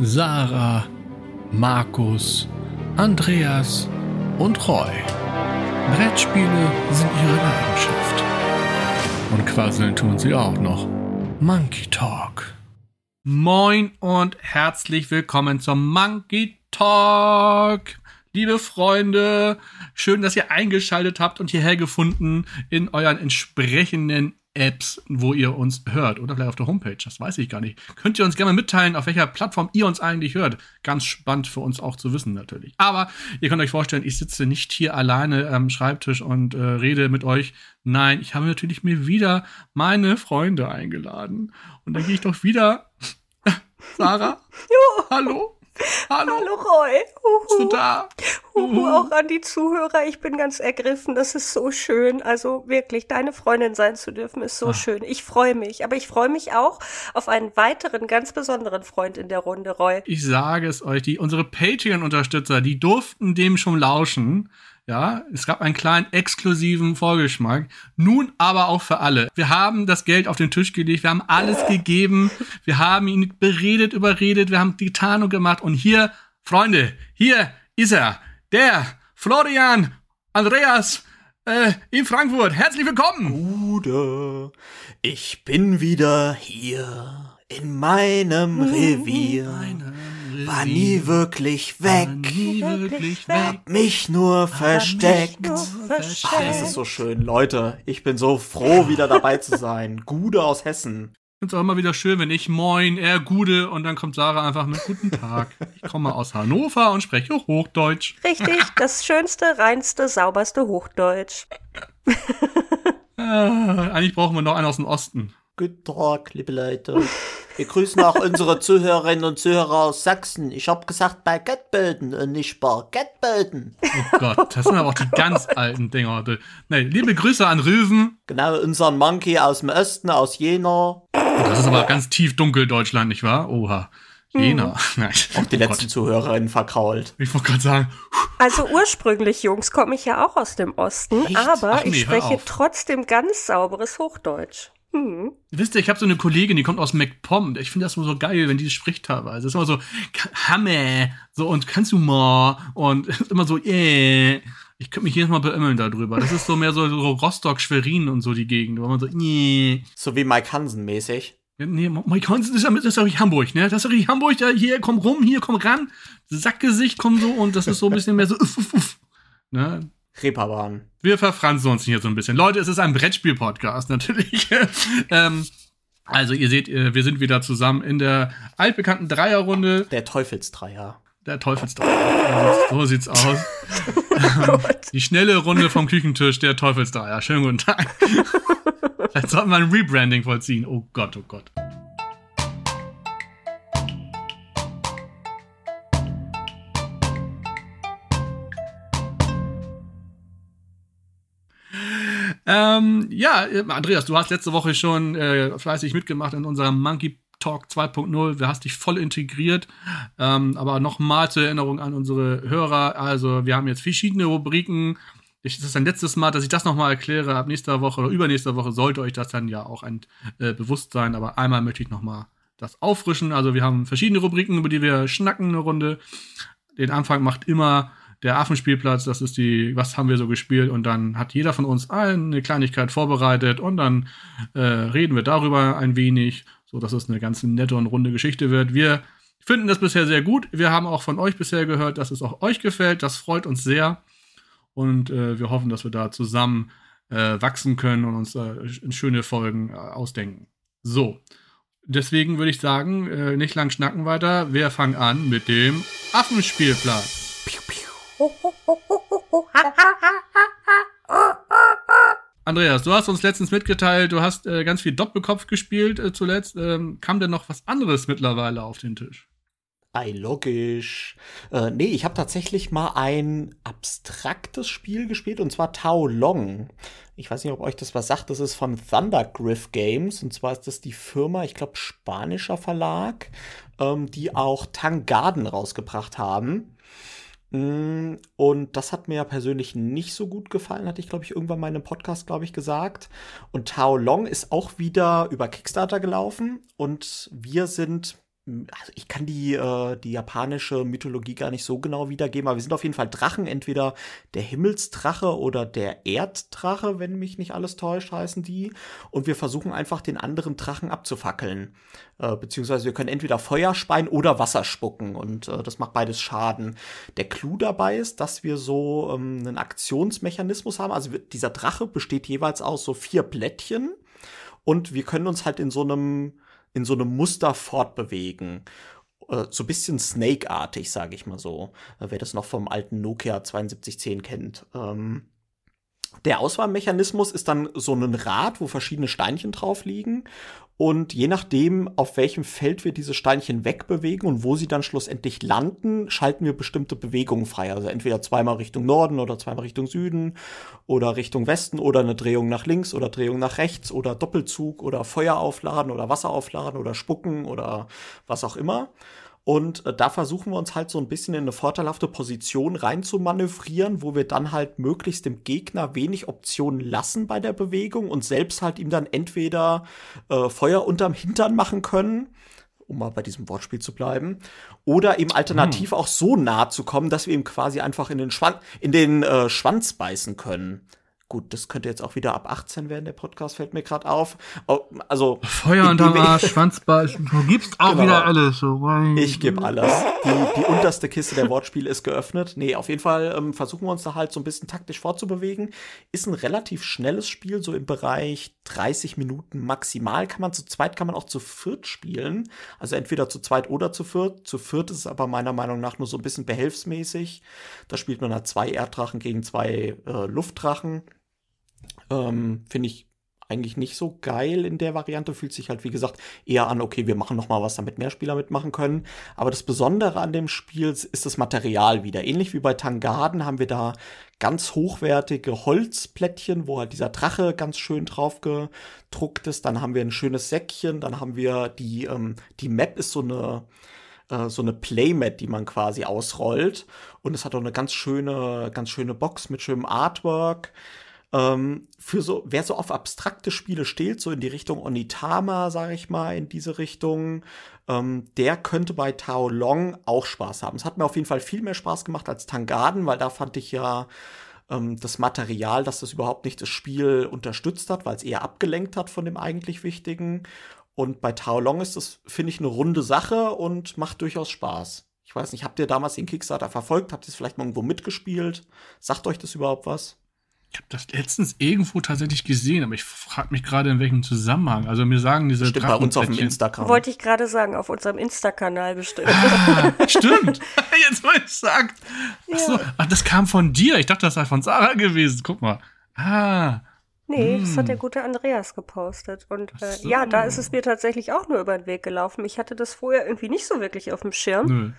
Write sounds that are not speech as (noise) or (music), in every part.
Sarah, Markus, Andreas und Roy. Brettspiele sind ihre Leidenschaft. Und quasseln tun sie auch noch. Monkey Talk. Moin und herzlich willkommen zum Monkey Talk. Liebe Freunde, schön, dass ihr eingeschaltet habt und hierher gefunden in euren entsprechenden Apps, wo ihr uns hört oder vielleicht auf der Homepage, das weiß ich gar nicht. Könnt ihr uns gerne mitteilen, auf welcher Plattform ihr uns eigentlich hört. Ganz spannend für uns auch zu wissen natürlich. Aber ihr könnt euch vorstellen, ich sitze nicht hier alleine am Schreibtisch und äh, rede mit euch. Nein, ich habe natürlich mir wieder meine Freunde eingeladen. Und dann gehe ich doch wieder. (laughs) Sarah? Jo. Hallo? Hallo, Hallo Roy. Uhu. Bist du da? Uhu, auch an die Zuhörer. Ich bin ganz ergriffen. Das ist so schön. Also wirklich, deine Freundin sein zu dürfen, ist so Ach. schön. Ich freue mich. Aber ich freue mich auch auf einen weiteren ganz besonderen Freund in der Runde, Roy. Ich sage es euch, die, unsere Patreon-Unterstützer, die durften dem schon lauschen. Ja, es gab einen kleinen exklusiven Vorgeschmack. Nun aber auch für alle. Wir haben das Geld auf den Tisch gelegt, wir haben alles gegeben, wir haben ihn beredet, überredet, wir haben die Tarnung gemacht und hier, Freunde, hier ist er, der Florian Andreas äh, in Frankfurt. Herzlich willkommen. Gute, ich bin wieder hier in meinem Revier. Meine war nie wirklich weg. War nie wirklich weg. Hab mich nur versteckt. Nur versteckt. Ach, das ist so schön. Leute, ich bin so froh, wieder dabei zu sein. (laughs) Gude aus Hessen. Ich finde es auch immer wieder schön, wenn ich Moin, er Gude und dann kommt Sarah einfach mit Guten Tag. Ich komme aus Hannover und spreche Hochdeutsch. Richtig, (laughs) das schönste, reinste, sauberste Hochdeutsch. ah, eigentlich brauchen wir noch einen aus dem Osten. Guten Tag, liebe Leute. Wir grüßen auch unsere Zuhörerinnen und Zuhörer aus Sachsen. Ich habe gesagt bei Gettbölden und nicht bei Gettbölden. Oh Gott, das sind aber auch die ganz alten Dinger. Nee, liebe Grüße an Rüven. Genau, unseren Monkey aus dem Osten, aus Jena. Das ist aber ganz tief dunkel Deutschland, nicht wahr? Oha. Jena. Hm. (laughs) Nein. Auch die oh letzten Gott. Zuhörerinnen verkrault. Ich wollte gerade sagen. Also ursprünglich, Jungs, komme ich ja auch aus dem Osten, Echt? aber nee, ich spreche trotzdem ganz sauberes Hochdeutsch. Hm. Wisst ihr, ich habe so eine Kollegin, die kommt aus MacPom. Ich finde das immer so geil, wenn die spricht teilweise. Das ist immer so, Hamme, so und kannst du mal und (laughs) immer so, äh. Ich könnte mich jedes Mal beimmeln darüber. Das ist so mehr so, so Rostock, Schwerin und so die Gegend, wo man so, äh. So wie Mike Hansen mäßig. Nee, Mike Hansen ist ja das ist ja Hamburg, ne? Das ist ja Hamburg, da hier, komm rum, hier, komm ran. Sackgesicht, komm so und das ist so ein bisschen mehr so, uff, uff, uff. Ne? Reeperbahn. Wir verfranzen uns hier so ein bisschen. Leute, es ist ein Brettspiel-Podcast, (laughs) natürlich. ähm, also, ihr seht, äh, wir sind wieder zusammen in der altbekannten Dreierrunde. Der Teufelsdreier. Der Teufelsdreier. So sieht's aus. (laughs) oh Die schnelle Runde vom Küchentisch, der Teufelsdreier. Schönen guten Tag. (laughs) Vielleicht sollten wir ein Rebranding vollziehen. Oh Gott, oh Gott. Ähm, ja, Andreas, du hast letzte Woche schon äh, fleißig mitgemacht in unserem Monkey Talk 2.0. Du hast dich voll integriert. Ähm, aber nochmal zur Erinnerung an unsere Hörer. Also, wir haben jetzt verschiedene Rubriken. Das ist ein letztes Mal, dass ich das nochmal erkläre. Ab nächster Woche oder übernächster Woche sollte euch das dann ja auch ein äh, bewusst sein. Aber einmal möchte ich nochmal das auffrischen. Also, wir haben verschiedene Rubriken, über die wir schnacken eine Runde. Den Anfang macht immer der Affenspielplatz, das ist die, was haben wir so gespielt und dann hat jeder von uns eine Kleinigkeit vorbereitet und dann äh, reden wir darüber ein wenig, so dass es eine ganz nette und runde Geschichte wird. Wir finden das bisher sehr gut. Wir haben auch von euch bisher gehört, dass es auch euch gefällt. Das freut uns sehr und äh, wir hoffen, dass wir da zusammen äh, wachsen können und uns äh, schöne Folgen äh, ausdenken. So. Deswegen würde ich sagen, äh, nicht lang schnacken weiter. Wir fangen an mit dem Affenspielplatz. Andreas, du hast uns letztens mitgeteilt, du hast äh, ganz viel Doppelkopf gespielt äh, zuletzt. Ähm, kam denn noch was anderes mittlerweile auf den Tisch? Ei, logisch. Äh, nee, ich habe tatsächlich mal ein abstraktes Spiel gespielt und zwar Tao Long. Ich weiß nicht, ob euch das was sagt. Das ist von Thundergriff Games und zwar ist das die Firma, ich glaube, spanischer Verlag, ähm, die auch Tang Garden rausgebracht haben. Mm, und das hat mir persönlich nicht so gut gefallen, hatte ich, glaube ich, irgendwann mal in einem Podcast, glaube ich, gesagt. Und Tao Long ist auch wieder über Kickstarter gelaufen und wir sind also ich kann die, äh, die japanische Mythologie gar nicht so genau wiedergeben, aber wir sind auf jeden Fall Drachen, entweder der Himmelsdrache oder der Erddrache, wenn mich nicht alles täuscht, heißen die. Und wir versuchen einfach den anderen Drachen abzufackeln. Äh, beziehungsweise wir können entweder Feuer speien oder Wasser spucken und äh, das macht beides Schaden. Der Clou dabei ist, dass wir so ähm, einen Aktionsmechanismus haben. Also dieser Drache besteht jeweils aus so vier Plättchen und wir können uns halt in so einem in so einem Muster fortbewegen. Äh, so ein bisschen Snake-artig, sage ich mal so. Äh, wer das noch vom alten Nokia 7210 kennt. Ähm, der Auswahlmechanismus ist dann so ein Rad, wo verschiedene Steinchen drauf liegen. Und je nachdem, auf welchem Feld wir diese Steinchen wegbewegen und wo sie dann schlussendlich landen, schalten wir bestimmte Bewegungen frei. Also entweder zweimal Richtung Norden oder zweimal Richtung Süden oder Richtung Westen oder eine Drehung nach links oder Drehung nach rechts oder Doppelzug oder Feuer aufladen oder Wasser aufladen oder spucken oder was auch immer. Und äh, da versuchen wir uns halt so ein bisschen in eine vorteilhafte Position rein zu manövrieren, wo wir dann halt möglichst dem Gegner wenig Optionen lassen bei der Bewegung und selbst halt ihm dann entweder äh, Feuer unterm Hintern machen können, um mal bei diesem Wortspiel zu bleiben, oder eben alternativ hm. auch so nah zu kommen, dass wir ihm quasi einfach in den, Schwan in den äh, Schwanz beißen können. Gut, das könnte jetzt auch wieder ab 18 werden, der Podcast fällt mir gerade auf. Oh, also Feuer unterm Arsch, Schwanzball, du gibst auch genau. wieder alles. So. Ich gebe alles. Die, die unterste Kiste der Wortspiele ist geöffnet. Nee, auf jeden Fall ähm, versuchen wir uns da halt so ein bisschen taktisch vorzubewegen. Ist ein relativ schnelles Spiel, so im Bereich 30 Minuten maximal. Kann man zu zweit, kann man auch zu viert spielen. Also entweder zu zweit oder zu viert. Zu viert ist es aber meiner Meinung nach nur so ein bisschen behelfsmäßig. Da spielt man halt zwei Erddrachen gegen zwei äh, Luftdrachen. Ähm, Finde ich eigentlich nicht so geil in der Variante. Fühlt sich halt, wie gesagt, eher an, okay, wir machen noch mal was, damit mehr Spieler mitmachen können. Aber das Besondere an dem Spiel ist das Material wieder. Ähnlich wie bei Tangarden haben wir da ganz hochwertige Holzplättchen, wo halt dieser Drache ganz schön drauf gedruckt ist. Dann haben wir ein schönes Säckchen. Dann haben wir die, ähm, die Map ist so eine, äh, so eine Playmat, die man quasi ausrollt. Und es hat auch eine ganz schöne, ganz schöne Box mit schönem Artwork. Ähm, für so, wer so auf abstrakte Spiele steht, so in die Richtung Onitama, sage ich mal, in diese Richtung, ähm, der könnte bei Tao Long auch Spaß haben. Es hat mir auf jeden Fall viel mehr Spaß gemacht als Tangaden, weil da fand ich ja ähm, das Material, dass das überhaupt nicht das Spiel unterstützt hat, weil es eher abgelenkt hat von dem eigentlich Wichtigen. Und bei Tao Long ist das, finde ich, eine runde Sache und macht durchaus Spaß. Ich weiß nicht, habt ihr damals den Kickstarter verfolgt? Habt ihr es vielleicht mal irgendwo mitgespielt? Sagt euch das überhaupt was? Ich habe das letztens irgendwo tatsächlich gesehen, aber ich frage mich gerade, in welchem Zusammenhang. Also mir sagen diese Stimmt, bei uns auf dem Instagram. Wollte ich gerade sagen, auf unserem Insta-Kanal bestimmt. Ah, (laughs) stimmt. (laughs) Jetzt wo ich sagt. Ach so, ach, das kam von dir. Ich dachte, das sei von Sarah gewesen. Guck mal. Ah. Nee, hm. das hat der gute Andreas gepostet. Und äh, so. ja, da ist es mir tatsächlich auch nur über den Weg gelaufen. Ich hatte das vorher irgendwie nicht so wirklich auf dem Schirm. Nö.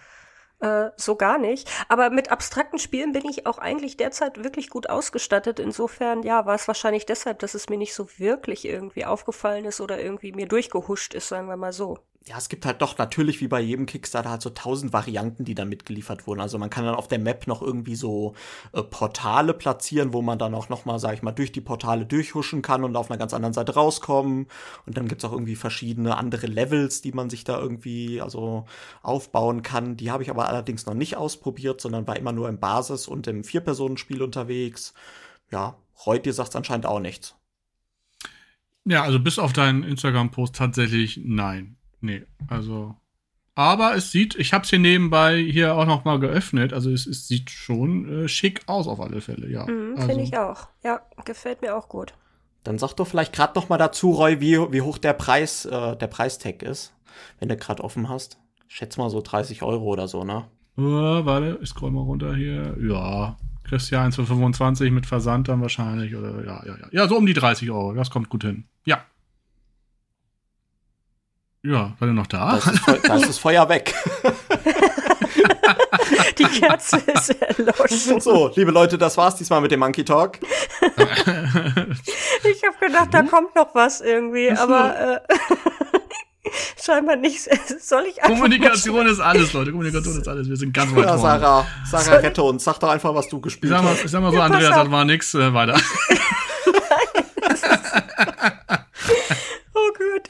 Äh, so gar nicht. Aber mit abstrakten Spielen bin ich auch eigentlich derzeit wirklich gut ausgestattet. Insofern, ja, war es wahrscheinlich deshalb, dass es mir nicht so wirklich irgendwie aufgefallen ist oder irgendwie mir durchgehuscht ist, sagen wir mal so ja, es gibt halt doch natürlich wie bei jedem Kickstarter halt so tausend Varianten, die dann mitgeliefert wurden. Also man kann dann auf der Map noch irgendwie so äh, Portale platzieren, wo man dann auch noch mal, sag ich mal, durch die Portale durchhuschen kann und auf einer ganz anderen Seite rauskommen. Und dann gibt's auch irgendwie verschiedene andere Levels, die man sich da irgendwie also aufbauen kann. Die habe ich aber allerdings noch nicht ausprobiert, sondern war immer nur im Basis- und im Vier-Personen-Spiel unterwegs. Ja, Reut, dir sagt's anscheinend auch nichts. Ja, also bis auf deinen Instagram-Post tatsächlich nein. Nee, also. Aber es sieht, ich habe es hier nebenbei hier auch noch mal geöffnet. Also es, es sieht schon äh, schick aus auf alle Fälle, ja. Mhm, also. Finde ich auch. Ja, gefällt mir auch gut. Dann sag doch vielleicht gerade noch mal dazu, Roy, wie, wie hoch der Preis, äh, der Preistag ist, wenn du gerade offen hast. Schätz mal so 30 Euro oder so, ne? Uh, warte, ich scroll mal runter hier. Ja, Christian für 25 mit Versand dann wahrscheinlich. Oder ja, ja, ja. Ja, so um die 30 Euro. Das kommt gut hin. Ja. Ja, war der noch da? Da ist, da ist das Feuer weg. (laughs) Die Kerze ist erloschen. So, liebe Leute, das war's diesmal mit dem Monkey Talk. (laughs) ich habe gedacht, da kommt noch was irgendwie, aber äh, (laughs) scheinbar nicht. Soll ich einfach Kommunikation ist alles, Leute. Kommunikation ist alles. Wir sind ganz weit Ja, Sarah, Sarah, rette uns. Sag doch einfach, was du gespielt ich sag mal, hast. Ich sag mal so, ja, Andreas, das war nix. Äh, weiter.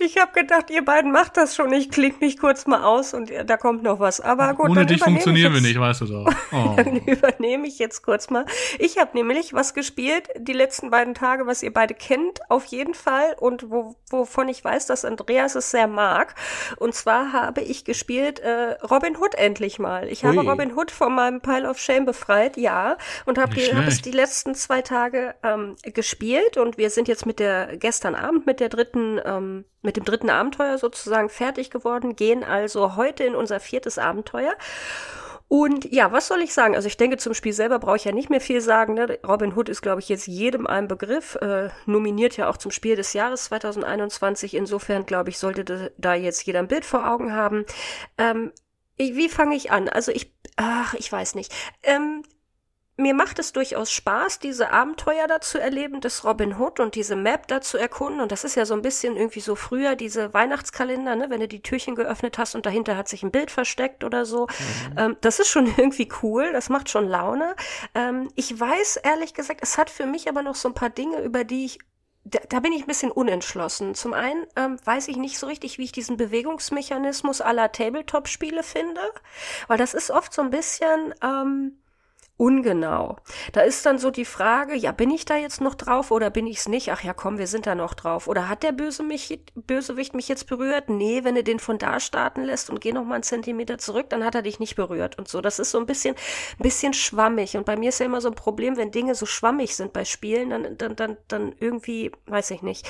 Ich habe gedacht, ihr beiden macht das schon. Ich klinge mich kurz mal aus und da kommt noch was. Aber gut, Ohne dich funktionieren wir ich nicht, weißt du (laughs) doch. Oh. Dann übernehme ich jetzt kurz mal. Ich habe nämlich was gespielt die letzten beiden Tage, was ihr beide kennt, auf jeden Fall und wo, wovon ich weiß, dass Andreas es sehr mag. Und zwar habe ich gespielt äh, Robin Hood endlich mal. Ich habe Ui. Robin Hood von meinem Pile of Shame befreit, ja, und habe hab es die letzten zwei Tage ähm, gespielt und wir sind jetzt mit der gestern Abend mit der dritten ähm, mit dem dritten Abenteuer sozusagen fertig geworden, gehen also heute in unser viertes Abenteuer. Und ja, was soll ich sagen? Also ich denke, zum Spiel selber brauche ich ja nicht mehr viel sagen. Ne? Robin Hood ist, glaube ich, jetzt jedem ein Begriff. Äh, nominiert ja auch zum Spiel des Jahres 2021. Insofern, glaube ich, sollte da- jetzt jeder ein Bild vor Augen haben. Ähm, wie fange ich an? Also ich, ach, ich weiß nicht. Ähm, mir macht es durchaus Spaß, diese Abenteuer da zu erleben, des Robin Hood und diese Map da zu erkunden. Und das ist ja so ein bisschen irgendwie so früher diese Weihnachtskalender, ne, wenn du die Türchen geöffnet hast und dahinter hat sich ein Bild versteckt oder so. Ähm, das ist schon (laughs) irgendwie cool, das macht schon Laune. Ähm, ich weiß ehrlich gesagt, es hat für mich aber noch so ein paar Dinge, über die ich da, da bin ich ein bisschen unentschlossen. Zum einen ähm, weiß ich nicht so richtig, wie ich diesen Bewegungsmechanismus aller Tabletop-Spiele finde, weil das ist oft so ein bisschen ähm, ungenau. Da ist dann so die Frage, ja, bin ich da jetzt noch drauf oder bin ich's nicht? Ach ja, komm, wir sind da noch drauf. Oder hat der Böse mich, Bösewicht mich jetzt berührt? Nee, wenn du den von da starten lässt und geh noch mal einen Zentimeter zurück, dann hat er dich nicht berührt und so. Das ist so ein bisschen, bisschen schwammig. Und bei mir ist ja immer so ein Problem, wenn Dinge so schwammig sind bei Spielen, dann, dann, dann, dann irgendwie, weiß ich nicht,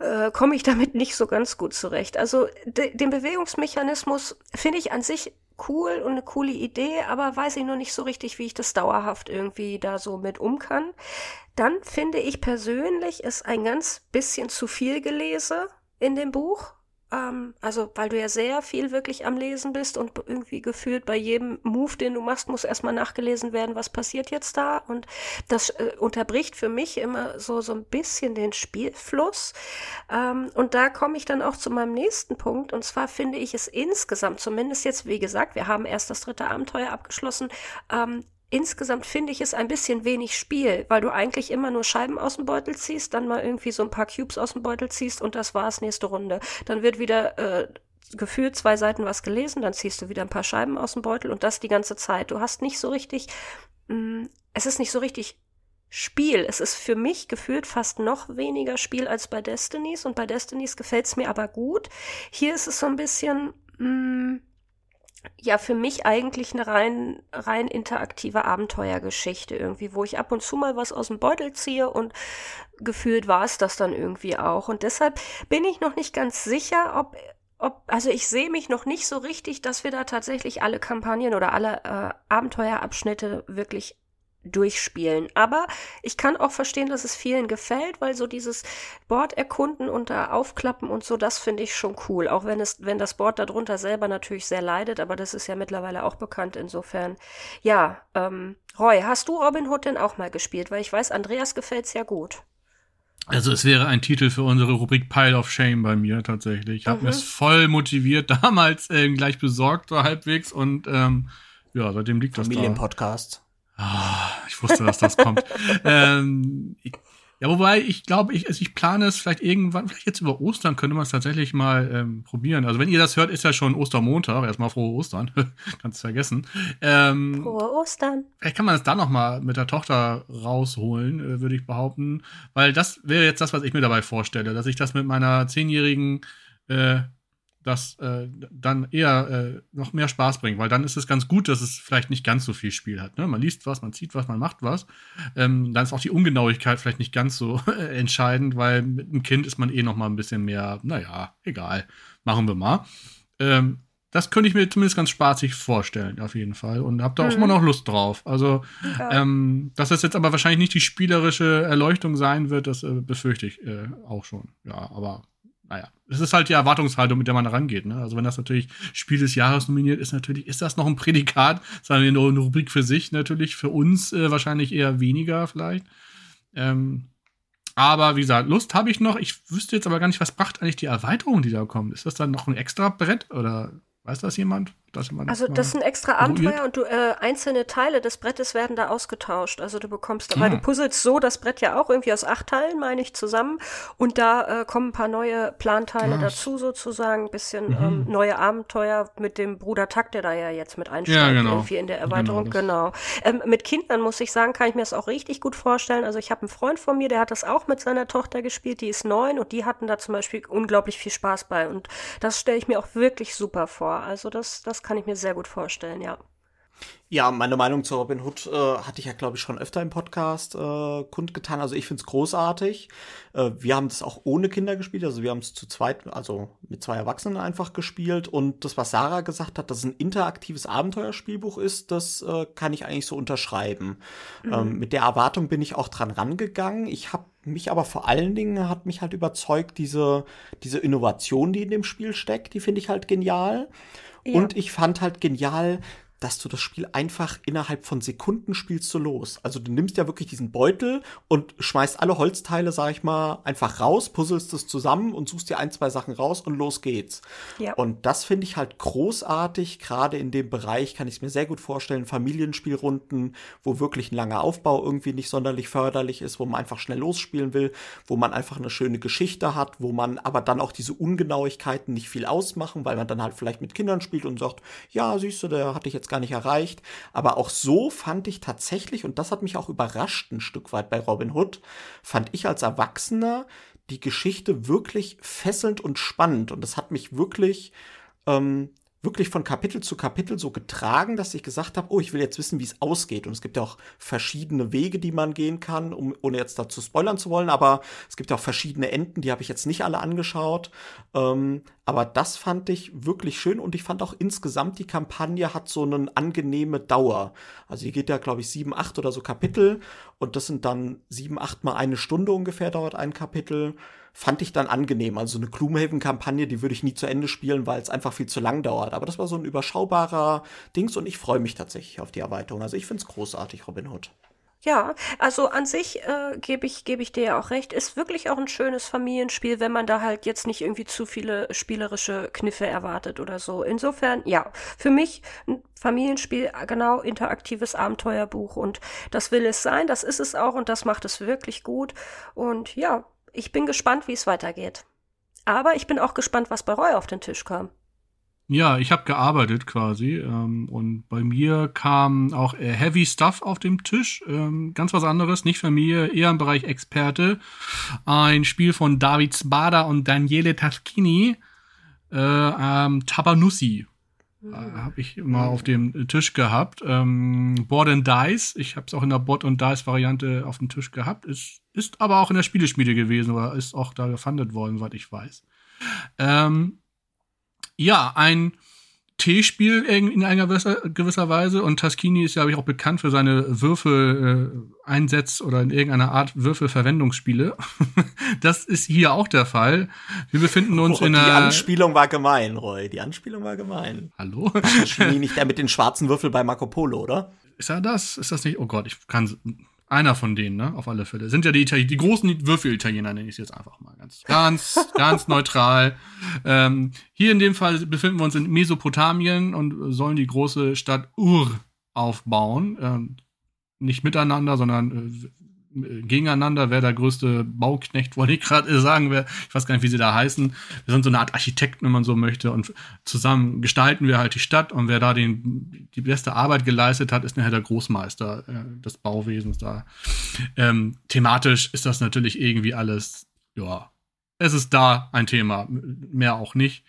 äh, komme ich damit nicht so ganz gut zurecht. Also de, den Bewegungsmechanismus finde ich an sich cool und eine coole Idee, aber weiß ich nur nicht so richtig, wie ich das dauerhaft irgendwie da so mit um kann. Dann finde ich persönlich ist ein ganz bisschen zu viel Gelese in dem Buch. Ähm, also, weil du ja sehr viel wirklich am Lesen bist und irgendwie gefühlt bei jedem Move, den du machst, muss erstmal nachgelesen werden, was passiert jetzt da. Und das äh, unterbricht für mich immer so, so ein bisschen den Spielfluss. Ähm, und da komme ich dann auch zu meinem nächsten Punkt. Und zwar finde ich es insgesamt, zumindest jetzt, wie gesagt, wir haben erst das dritte Abenteuer abgeschlossen, ähm, Insgesamt finde ich es ein bisschen wenig Spiel, weil du eigentlich immer nur Scheiben aus dem Beutel ziehst, dann mal irgendwie so ein paar Cubes aus dem Beutel ziehst und das war's, nächste Runde. Dann wird wieder äh, gefühlt zwei Seiten was gelesen, dann ziehst du wieder ein paar Scheiben aus dem Beutel und das die ganze Zeit. Du hast nicht so richtig, mh, es ist nicht so richtig Spiel. Es ist für mich gefühlt fast noch weniger Spiel als bei Destinies und bei Destinies gefällt es mir aber gut. Hier ist es so ein bisschen, mh, ja, für mich eigentlich eine rein, rein interaktive Abenteuergeschichte irgendwie, wo ich ab und zu mal was aus dem Beutel ziehe und gefühlt war es das dann irgendwie auch. Und deshalb bin ich noch nicht ganz sicher, ob, ob, also ich sehe mich noch nicht so richtig, dass wir da tatsächlich alle Kampagnen oder alle äh, Abenteuerabschnitte wirklich durchspielen. Aber ich kann auch verstehen, dass es vielen gefällt, weil so dieses Board erkunden und da aufklappen und so, das finde ich schon cool. Auch wenn es, wenn das Board darunter selber natürlich sehr leidet, aber das ist ja mittlerweile auch bekannt. Insofern, ja, ähm, Roy, hast du Robin Hood denn auch mal gespielt? Weil ich weiß, Andreas gefällt's ja gut. Also es wäre ein Titel für unsere Rubrik Pile of Shame bei mir tatsächlich. Ich habe Mhm. mir es voll motiviert, (laughs) damals ähm, gleich besorgt so halbwegs und ähm, ja, seitdem liegt das da. Familienpodcast. Ah, ich wusste, dass das kommt. (laughs) ähm, ich, ja, wobei ich glaube, ich, also ich plane es vielleicht irgendwann, vielleicht jetzt über Ostern könnte man es tatsächlich mal ähm, probieren. Also wenn ihr das hört, ist ja schon Ostermontag. Erstmal frohe Ostern. (laughs) Kannst es vergessen. Ähm, Frohe Ostern. Vielleicht kann man es da noch mal mit der Tochter rausholen, äh, würde ich behaupten. Weil das wäre jetzt das, was ich mir dabei vorstelle, dass ich das mit meiner zehnjährigen äh, das äh, dann eher äh, noch mehr Spaß bringt, weil dann ist es ganz gut, dass es vielleicht nicht ganz so viel Spiel hat. Ne? Man liest was, man zieht was, man macht was. Ähm, dann ist auch die Ungenauigkeit vielleicht nicht ganz so (laughs) entscheidend, weil mit einem Kind ist man eh noch mal ein bisschen mehr, naja, egal, machen wir mal. Ähm, das könnte ich mir zumindest ganz spaßig vorstellen, auf jeden Fall. Und habe da auch Mhm. immer noch Lust drauf. Also, Ja. ähm, dass das jetzt aber wahrscheinlich nicht die spielerische Erleuchtung sein wird, das äh, befürchte ich äh, auch schon. Ja, aber naja, es ist halt die Erwartungshaltung, mit der man rangeht. Ne? Also wenn das natürlich Spiel des Jahres nominiert ist, natürlich ist das noch ein Prädikat, sondern eine, eine Rubrik für sich natürlich, für uns äh, wahrscheinlich eher weniger vielleicht. Ähm, aber wie gesagt, Lust habe ich noch. Ich wüsste jetzt aber gar nicht, was bracht eigentlich die Erweiterung, die da kommt. Ist das dann noch ein extra Brett oder weiß das jemand? Man also das sind extra Abenteuer und du äh, einzelne Teile des Brettes werden da ausgetauscht. Also du bekommst, ah. weil du puzzelst so das Brett ja auch irgendwie aus acht Teilen, meine ich, zusammen. Und da äh, kommen ein paar neue Planteile Was? dazu sozusagen, ein bisschen mhm. ähm, neue Abenteuer mit dem Bruder Takt, der da ja jetzt mit einsteigt ja, genau. irgendwie in der Erweiterung. Genau. genau. Ähm, mit Kindern muss ich sagen, kann ich mir das auch richtig gut vorstellen. Also ich habe einen Freund von mir, der hat das auch mit seiner Tochter gespielt, die ist neun und die hatten da zum Beispiel unglaublich viel Spaß bei. Und das stelle ich mir auch wirklich super vor. Also das, das kann ich mir sehr gut vorstellen, ja. Ja, meine Meinung zu Robin Hood äh, hatte ich ja, glaube ich, schon öfter im Podcast äh, kundgetan. Also ich finde es großartig. Äh, wir haben das auch ohne Kinder gespielt. Also wir haben es zu zweit, also mit zwei Erwachsenen einfach gespielt. Und das, was Sarah gesagt hat, dass es ein interaktives Abenteuerspielbuch ist, das äh, kann ich eigentlich so unterschreiben. Mhm. Ähm, mit der Erwartung bin ich auch dran rangegangen. Ich habe mich aber vor allen Dingen hat mich halt überzeugt, diese, diese Innovation, die in dem Spiel steckt, die finde ich halt genial. Ja. Und ich fand halt genial, dass du das Spiel einfach innerhalb von Sekunden spielst du los. Also du nimmst ja wirklich diesen Beutel und schmeißt alle Holzteile, sag ich mal, einfach raus, puzzelst es zusammen und suchst dir ein, zwei Sachen raus und los geht's. Ja. Und das finde ich halt großartig. Gerade in dem Bereich kann ich es mir sehr gut vorstellen. Familienspielrunden, wo wirklich ein langer Aufbau irgendwie nicht sonderlich förderlich ist, wo man einfach schnell losspielen will, wo man einfach eine schöne Geschichte hat, wo man aber dann auch diese Ungenauigkeiten nicht viel ausmachen, weil man dann halt vielleicht mit Kindern spielt und sagt, ja, siehst du, der hatte ich jetzt gar nicht erreicht. Aber auch so fand ich tatsächlich, und das hat mich auch überrascht ein Stück weit bei Robin Hood, fand ich als Erwachsener die Geschichte wirklich fesselnd und spannend. Und das hat mich wirklich ähm, wirklich von Kapitel zu Kapitel so getragen, dass ich gesagt habe, oh, ich will jetzt wissen, wie es ausgeht. Und es gibt ja auch verschiedene Wege, die man gehen kann, um, ohne jetzt dazu spoilern zu wollen, aber es gibt ja auch verschiedene Enden, die habe ich jetzt nicht alle angeschaut. Ähm, aber das fand ich wirklich schön und ich fand auch insgesamt, die Kampagne hat so eine angenehme Dauer. Also die geht ja, glaube ich, sieben, acht oder so Kapitel und das sind dann sieben, acht mal eine Stunde ungefähr dauert ein Kapitel fand ich dann angenehm. Also eine Gloomhaven-Kampagne, die würde ich nie zu Ende spielen, weil es einfach viel zu lang dauert. Aber das war so ein überschaubarer Dings und ich freue mich tatsächlich auf die Erweiterung. Also ich finde es großartig, Robin Hood. Ja, also an sich äh, gebe ich, geb ich dir ja auch recht. Ist wirklich auch ein schönes Familienspiel, wenn man da halt jetzt nicht irgendwie zu viele spielerische Kniffe erwartet oder so. Insofern, ja, für mich ein Familienspiel, genau, interaktives Abenteuerbuch und das will es sein, das ist es auch und das macht es wirklich gut. Und ja, ich bin gespannt, wie es weitergeht. Aber ich bin auch gespannt, was bei Roy auf den Tisch kam. Ja, ich habe gearbeitet quasi ähm, und bei mir kam auch äh, Heavy Stuff auf dem Tisch, ähm, ganz was anderes, nicht Familie, eher im Bereich Experte. Ein Spiel von David Spada und Daniele Taschini, äh, ähm, Tabanussi. Äh, habe ich mal auf dem Tisch gehabt. Ähm, Board and Dice, ich habe es auch in der Board and Dice Variante auf dem Tisch gehabt. Ist, ist aber auch in der Spieleschmiede gewesen oder ist auch da gefundet worden, soweit ich weiß. Ähm, ja, ein T-Spiel in einer gewisser, Weise und Taschini ist ja ich, auch bekannt für seine Würfel-Einsätze äh, oder in irgendeiner Art Würfelverwendungsspiele. (laughs) das ist hier auch der Fall. Wir befinden uns oh, in einer. Die Anspielung war gemein, Roy. Die Anspielung war gemein. Hallo? Taschini nicht der mit den schwarzen Würfel bei Marco Polo, oder? Ist er das? Ist das nicht? Oh Gott, ich kann einer von denen, ne? Auf alle Fälle. Sind ja die, Itali die großen Würfel-Italiener, nenne ich es jetzt einfach mal. Ganz, ganz, (laughs) ganz neutral. Ähm, hier in dem Fall befinden wir uns in Mesopotamien und sollen die große Stadt Ur aufbauen. Ähm, nicht miteinander, sondern äh, gegeneinander, wer der größte Bauknecht, wollte ich gerade sagen, wer, ich weiß gar nicht, wie sie da heißen. Wir sind so eine Art Architekten, wenn man so möchte, und zusammen gestalten wir halt die Stadt und wer da den, die beste Arbeit geleistet hat, ist nachher der Großmeister äh, des Bauwesens da. Ähm, thematisch ist das natürlich irgendwie alles, ja, es ist da ein Thema, mehr auch nicht.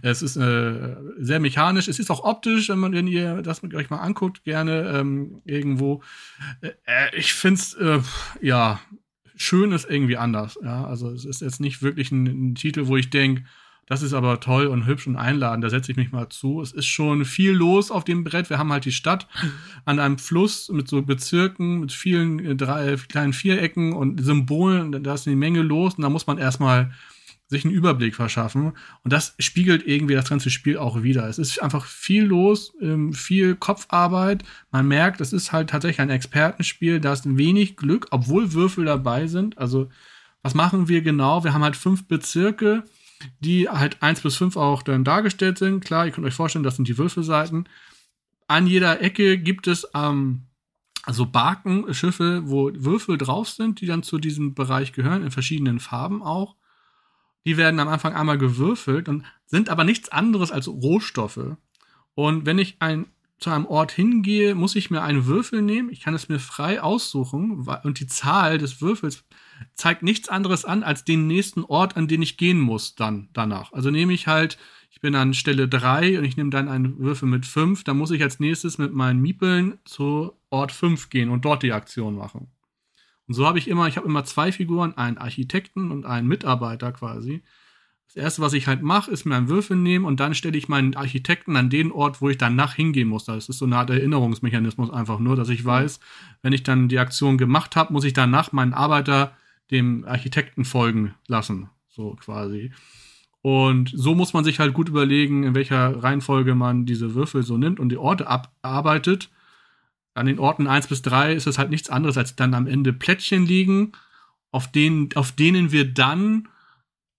Es ist äh, sehr mechanisch. Es ist auch optisch, wenn man, wenn ihr das mit euch mal anguckt, gerne ähm, irgendwo. Äh, äh ich finde es, äh, ja, schön ist irgendwie anders. Ja, also es ist jetzt nicht wirklich ein, ein Titel, wo ich denke, das ist aber toll und hübsch und einladend. Da setze ich mich mal zu. Es ist schon viel los auf dem Brett. Wir haben halt die Stadt (laughs) an einem Fluss mit so Bezirken, mit vielen äh, drei kleinen Vierecken und Symbolen. Da ist eine Menge los und da muss man erstmal sich einen Überblick verschaffen. Und das spiegelt irgendwie das ganze Spiel auch wieder. Es ist einfach viel los, ähm, viel Kopfarbeit. Man merkt, es ist halt tatsächlich ein Expertenspiel. Da ist wenig Glück, obwohl Würfel dabei sind. Also, was machen wir genau? Wir haben halt fünf Bezirke. die halt 1 bis 5 auch dann dargestellt sind. Klar, ihr könnt euch vorstellen, das sind die Würfelseiten. An jeder Ecke gibt es ähm, also Barken, Schiffe, wo Würfel drauf sind, die dann zu diesem Bereich gehören, in verschiedenen Farben auch. Die werden am Anfang einmal gewürfelt und sind aber nichts anderes als Rohstoffe. Und wenn ich ein, zu einem Ort hingehe, muss ich mir einen Würfel nehmen. Ich kann es mir frei aussuchen und die Zahl des Würfels zeigt nichts anderes an als den nächsten Ort, an den ich gehen muss dann danach. Also nehme ich halt, ich bin an Stelle 3 und ich nehme dann einen Würfel mit 5, dann muss ich als nächstes mit meinen Miepeln zu Ort 5 gehen und dort die Aktion machen. Und so habe ich immer, ich habe immer zwei Figuren, einen Architekten und einen Mitarbeiter quasi. Das erste, was ich halt mache, ist mir einen Würfel nehmen und dann stelle ich meinen Architekten an den Ort, wo ich danach hingehen muss. Das ist so eine Art Erinnerungsmechanismus einfach nur, dass ich weiß, wenn ich dann die Aktion gemacht habe, muss ich danach meinen Arbeiter dem Architekten folgen lassen, so quasi. Und so muss man sich halt gut überlegen, in welcher Reihenfolge man diese Würfel so nimmt und die Orte abarbeitet. An den Orten 1 bis 3 ist es halt nichts anderes, als dann am Ende Plättchen liegen, auf denen, auf denen wir dann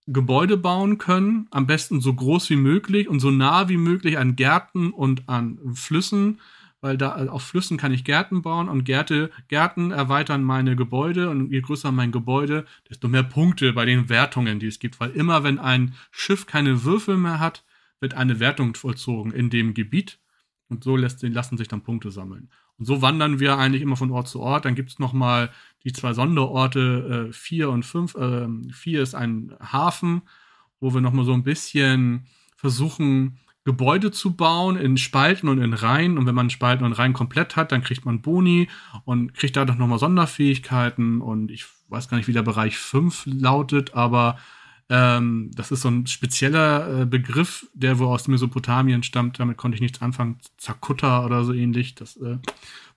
Gebäude bauen können, am besten so groß wie möglich und so nah wie möglich an Gärten und an Flüssen, weil da äh, auf Flüssen kann ich Gärten bauen und Gärte, Gärten erweitern meine Gebäude und je größer mein Gebäude, desto mehr Punkte bei den Wertungen, die es gibt, weil immer wenn ein Schiff keine Würfel mehr hat, wird eine Wertung vollzogen in dem Gebiet und so lässt, lassen sich dann Punkte sammeln. Und so wandern wir eigentlich immer von Ort zu Ort. Dann gibt es nochmal die zwei Sonderorte 4 äh, und 5. 4 äh, ist ein Hafen, wo wir nochmal so ein bisschen versuchen, Gebäude zu bauen in Spalten und in Reihen. Und wenn man Spalten und Reihen komplett hat, dann kriegt man Boni und kriegt dadurch nochmal Sonderfähigkeiten. Und ich weiß gar nicht, wie der Bereich 5 lautet, aber ähm, das ist so ein spezieller äh, Begriff, der wohl aus Mesopotamien stammt. Damit konnte ich nichts anfangen. Zakutta oder so ähnlich. Das äh,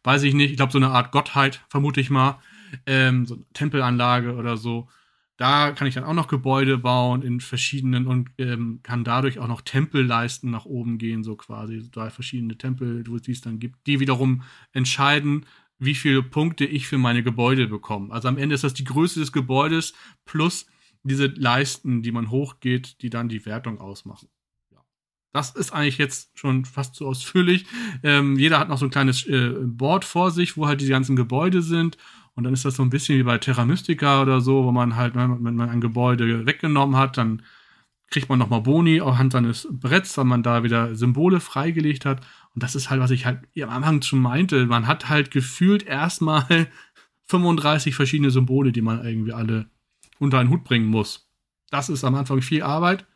weiß ich nicht. Ich glaube, so eine Art Gottheit, vermute ich mal. Ähm, so eine Tempelanlage oder so. Da kann ich dann auch noch Gebäude bauen in verschiedenen und ähm, kann dadurch auch noch Tempelleisten nach oben gehen, so quasi. Drei verschiedene Tempel, die es dann gibt, die wiederum entscheiden, wie viele Punkte ich für meine Gebäude bekomme. Also am Ende ist das die Größe des Gebäudes plus diese Leisten, die man hochgeht, die dann die Wertung ausmachen. Ja. Das ist eigentlich jetzt schon fast zu ausführlich. Ähm, jeder hat noch so ein kleines äh, Board vor sich, wo halt die ganzen Gebäude sind und dann ist das so ein bisschen wie bei Terra Mystica oder so, wo man halt, wenn man ein Gebäude weggenommen hat, dann kriegt man nochmal Boni anhand seines Bretts, weil man da wieder Symbole freigelegt hat. Und das ist halt, was ich halt am Anfang schon meinte. Man hat halt gefühlt erstmal (laughs) 35 verschiedene Symbole, die man irgendwie alle unter einen Hut bringen muss. Das ist am Anfang viel Arbeit.